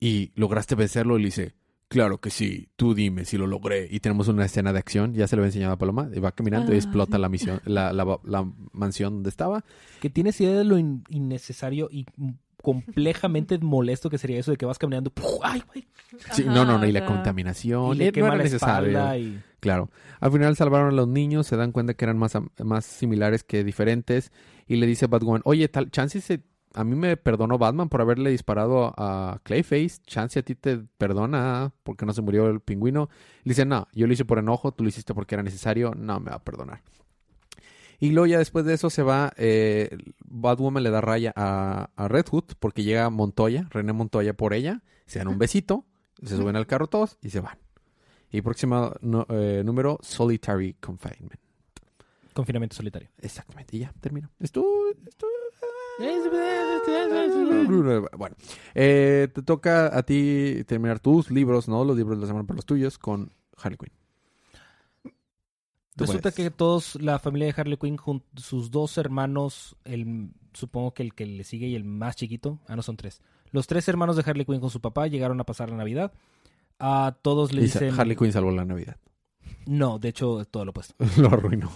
¿y lograste vencerlo? Y le dice, claro que sí, tú dime si lo logré. Y tenemos una escena de acción, ya se lo había enseñado a Paloma, y va caminando y Ah, explota sí. la misión, la, la, la mansión donde estaba. Que tienes idea de lo in- innecesario y complejamente molesto que sería eso de que vas caminando. ¡puf! ¡Ay, güey! Sí, Ajá, no, no, no, y la contaminación. Y le no quema era la necesario. y... Claro. Al final salvaron a los niños, se dan cuenta que eran más, más similares que diferentes. Y le dice Batwoman, oye, tal, Chance se, a mí me perdonó Batman por haberle disparado a, Clayface. Chance a ti te perdona porque no se murió el pingüino. Le dice, no, yo lo hice por enojo, tú lo hiciste porque era necesario, no me va a perdonar. Y luego ya después de eso se va, eh, Batwoman le da raya a, a Red Hood porque llega Montoya, René Montoya por ella, se dan un besito, se suben al carro todos y se van. Y próximo no- eh, número, Solitary Confinement. Confinamiento solitario. Exactamente, y ya, termino. Esto, esto- Bueno, eh, te toca a ti terminar tus libros, ¿no? Los libros de la semana para los tuyos con Harley Quinn. Resulta puedes. que todos, la familia de Harley Quinn, sus dos hermanos, el, supongo que el que le sigue y el más chiquito, ah, no son tres. Los tres hermanos de Harley Quinn con su papá llegaron a pasar la Navidad. A todos le dicen... Harley Quinn salvó la Navidad. No, de hecho, todo lo opuesto. Lo arruinó.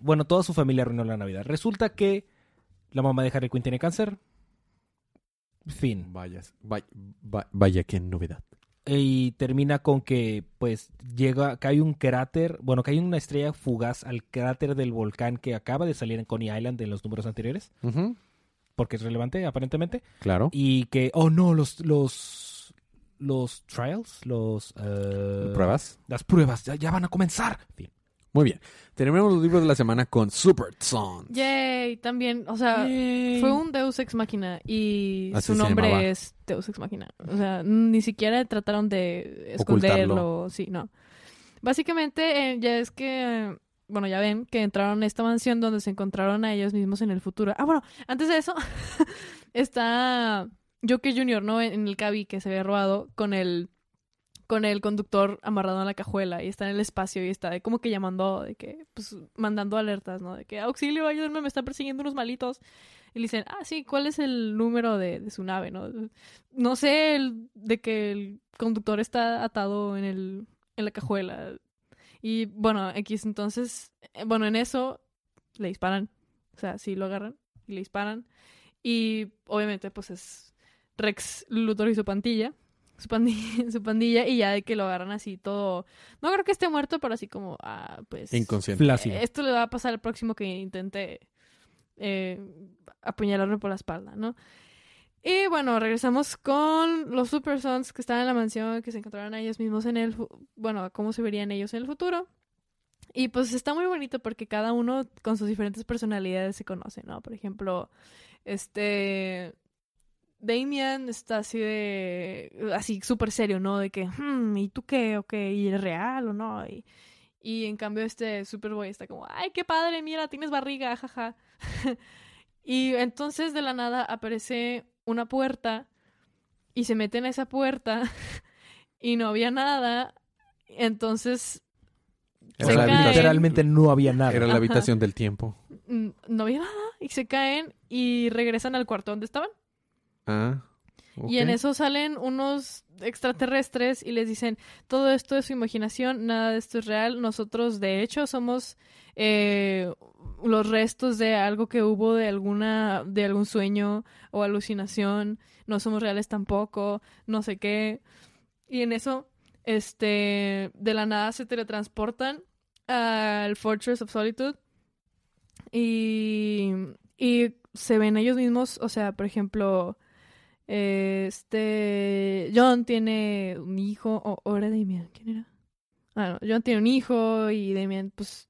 Bueno, toda su familia arruinó la Navidad. Resulta que la mamá de Harley Quinn tiene cáncer. Fin. Vaya, vaya, vaya, qué novedad. Y termina con que, pues, llega, que hay un cráter, bueno, que hay una estrella fugaz al cráter del volcán que acaba de salir en Coney Island en los números anteriores, porque es relevante, aparentemente. Claro. Y que, oh no, los, los, los trials, los... eh, ¿Pruebas? Las pruebas ya, ya van a comenzar. Fin. Muy bien. Terminamos los libros de la semana con Super Sons. Yay, también, o sea, fue un Deus Ex Máquina y Así su nombre es Deus Ex Máquina. O sea, ni siquiera trataron de Ocultarlo. esconderlo, sí, no. Básicamente, eh, ya es que, bueno, ya ven que entraron a esta mansión donde se encontraron a ellos mismos en el futuro. Ah, bueno, antes de eso, está Joker Jr., ¿no? En, en el cabi que se había robado con el con el conductor amarrado en la cajuela y está en el espacio y está como que llamando, de que, pues, mandando alertas, ¿no? De que, auxilio, ayúdenme, me están persiguiendo unos malitos. Y le dicen, ah, sí, ¿cuál es el número de, su nave, no? No sé el, de que el conductor está atado en, el, en la cajuela. Y, bueno, X, entonces, eh, bueno, en eso le disparan. O sea, sí lo agarran y le disparan. Y, obviamente, pues, es Rex Luthor y su pandilla su pandilla, su pandilla y ya de que lo agarran así todo. No creo que esté muerto, pero así como, ah, pues. Inconsciente. Flácido. eh, Esto le va a pasar al próximo que intente eh, apuñalarme por la espalda, ¿no? Y bueno, regresamos con los Super Sons que están en la mansión, que se encontraron a ellos mismos en el. Bueno, cómo se verían ellos en el futuro. Y pues está muy bonito porque cada uno con sus diferentes personalidades se conoce, ¿no? Por ejemplo, este. Damian está así de. Así súper serio, ¿no? De que, hmm, ¿y tú qué? ¿O qué? ¿Y es real o no? Y, y en cambio, este Superboy está como, ¡ay, qué padre! Mira, tienes barriga, jaja. y entonces de la nada aparece una puerta y se mete en esa puerta y no había nada. Entonces Era se la caen. habitación- Literalmente no había nada. Era la Ajá. habitación del tiempo. mm, no había nada y se caen y regresan al cuarto donde estaban. Ah. Y en eso salen unos extraterrestres y les dicen, todo esto es su imaginación, nada de esto es real. Nosotros, de hecho, somos eh, los restos de algo que hubo de alguna, de algún sueño o alucinación. No somos reales tampoco, no sé qué. Y en eso, este, de la nada se teletransportan al Fortress of Solitude y, y se ven ellos mismos, o sea, por ejemplo, este. John tiene un hijo. O, o era Damien. ¿Quién era? Ah, no. John tiene un hijo y Damien, pues,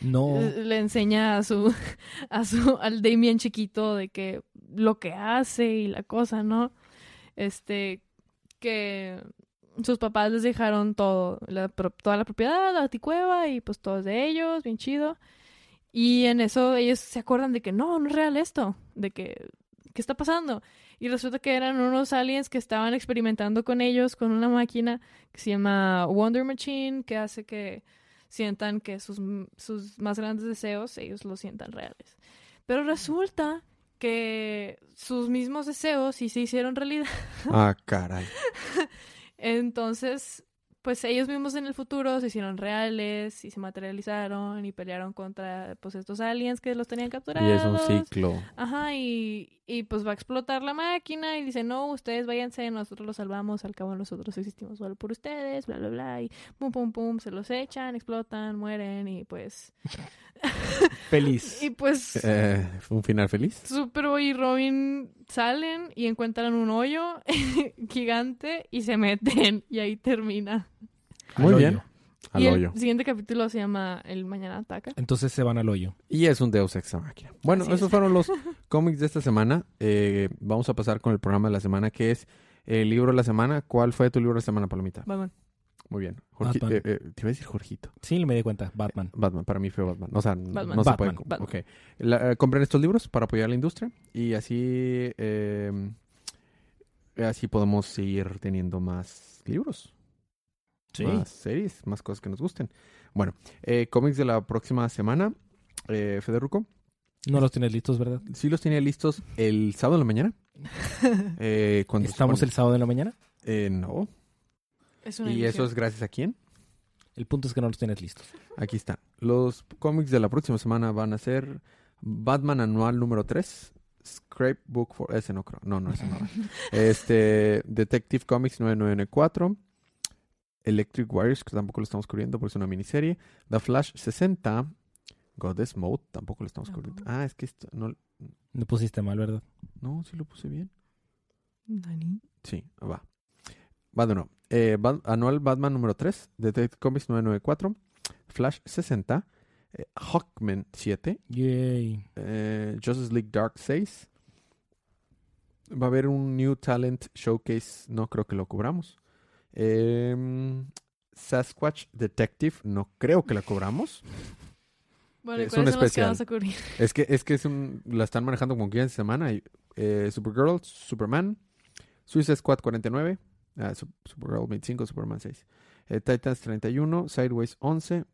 No. eh, le enseña a su. a su. al Damien chiquito de que. lo que hace y la cosa, ¿no? Este. que. sus papás les dejaron todo. la toda la propiedad, la ticueva y pues todo es de ellos, bien chido. Y en eso ellos se acuerdan de que no, no es real esto. De que. ¿Qué está pasando? Y resulta que eran unos aliens que estaban experimentando con ellos con una máquina que se llama Wonder Machine, que hace que sientan que sus, sus más grandes deseos ellos los sientan reales. Pero resulta que sus mismos deseos sí se hicieron realidad. Ah, caray. Entonces, pues ellos mismos en el futuro se hicieron reales y se materializaron y pelearon contra pues estos aliens que los tenían capturados. Y es un ciclo. Ajá, y, y pues va a explotar la máquina y dice, no, ustedes váyanse, nosotros los salvamos, al cabo nosotros existimos solo por ustedes, bla, bla, bla, y pum, pum, pum, se los echan, explotan, mueren y pues... Feliz. Y pues Eh, ¿fue un final feliz? Superboy y Robin salen y encuentran un hoyo gigante y se meten y ahí termina. Muy Al bien. hoyo. Al y el hoyo. siguiente capítulo se llama El Mañana Ataca. Entonces se van al hoyo. Y es un Deus Ex Machina. Bueno, Así esos es. fueron los cómics de esta semana. Eh, vamos a pasar con el programa de la semana, que es el libro de la semana. ¿Cuál fue tu libro de la semana, Palomita? Batman. Muy bien. Batman. eh, eh, te iba a decir Jorgito. Sí, me di cuenta. Batman. Batman, para mí fue Batman. O sea, Batman. no se Batman. puede. Batman. ok. La- eh, compren estos libros para apoyar la industria y así, eh, así podemos seguir teniendo más libros, Sí. más series, más cosas que nos gusten. Bueno, eh, cómics de la próxima semana. Eh, Federico, No los tienes listos, ¿verdad? sí los tenía listos el sábado en la mañana. Eh, cuando ¿Estamos el sábado de la mañana? Eh, no. Es una ¿Y ilusión. eso es gracias a quién? El punto es que no los tienes listos. Aquí están. Los cómics de la próxima semana van a ser Batman Anual número 3, Scrapebook for... Ese no creo. No, no, ese no. este, Detective Comics 9994. Electric Warriors, que tampoco lo estamos cubriendo porque es una miniserie. The Flash 60. Goddess Mode, tampoco lo estamos cubriendo. Ah, es que esto... No, Lo pusiste mal, ¿verdad? no, sí lo puse bien. Dani. Sí, va. Va de nuevo. Eh, anual Batman número 3, Detective Comics 994, Flash 60, eh, Hawkman 7, Yay. eh, Justice League Dark 6. Va a haber un New Talent Showcase, no creo que lo cubramos. Em, Sasquatch Detective, no creo que la cobramos. Bueno, ¿y Es un los que especial. vamos a cubrir? Es que es que es un la están manejando como 15 semana. Y, eh, Supergirl, Superman, Suicide Squad 49, ah, Sup- Supergirl 25, Superman 6, eh, Titans 31, Sideways 11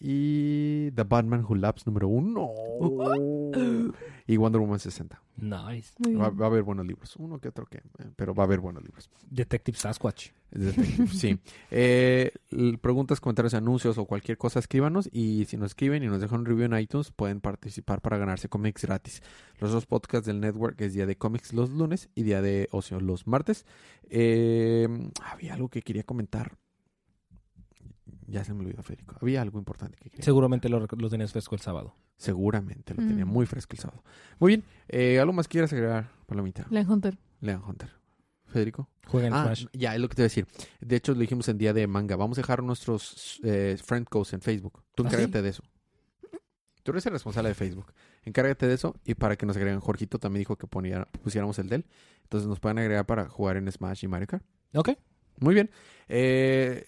y The Batman Who Laughs número 1 y Wonder Woman 60. Nice. Va, a haber buenos libros, uno que otro que, eh, pero va a haber buenos libros. Detective Sasquatch. Detective, sí. Eh, preguntas, comentarios, anuncios o cualquier cosa, escríbanos. Y si nos escriben y nos dejan un review en iTunes, pueden participar para ganarse cómics gratis. Los dos podcasts del network es día de cómics los lunes y día de ocio los martes. Eh, había algo que quería comentar. Ya se me olvidó, Federico. Había algo importante que quería Seguramente lo, lo tenías fresco el sábado. Seguramente lo tenía Mm. muy fresco el sábado. Muy bien. Eh, ¿Algo más quieras agregar, Palomita? Leon Hunter. Leon Hunter. Federico. Juega en Ah, Smash. ya, es lo que te iba a decir. De hecho, lo dijimos en día de manga. Vamos a dejar nuestros eh, friend codes en Facebook. Tú ¿Ah, encárgate de eso. Tú eres el responsable de Facebook. Encárgate de eso y para que nos agreguen. Jorgito también dijo que ponía- pusiéramos el de él. Entonces nos pueden agregar para jugar en Smash y Mario Kart. Ok. Muy bien. Eh,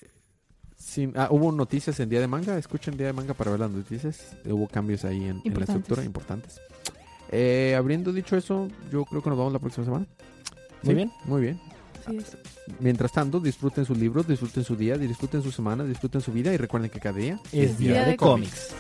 sí, ah, hubo noticias en día de manga. Escuchen día de manga para ver las noticias. Hubo cambios ahí en, en la estructura importantes. Eh, habiendo dicho eso, yo creo que nos vemos la próxima semana. Muy bien. Muy bien. Así es. Mientras tanto, disfruten sus libros, disfruten su día, disfruten su semana, disfruten su vida y recuerden que cada día Es día, Día de de cómics.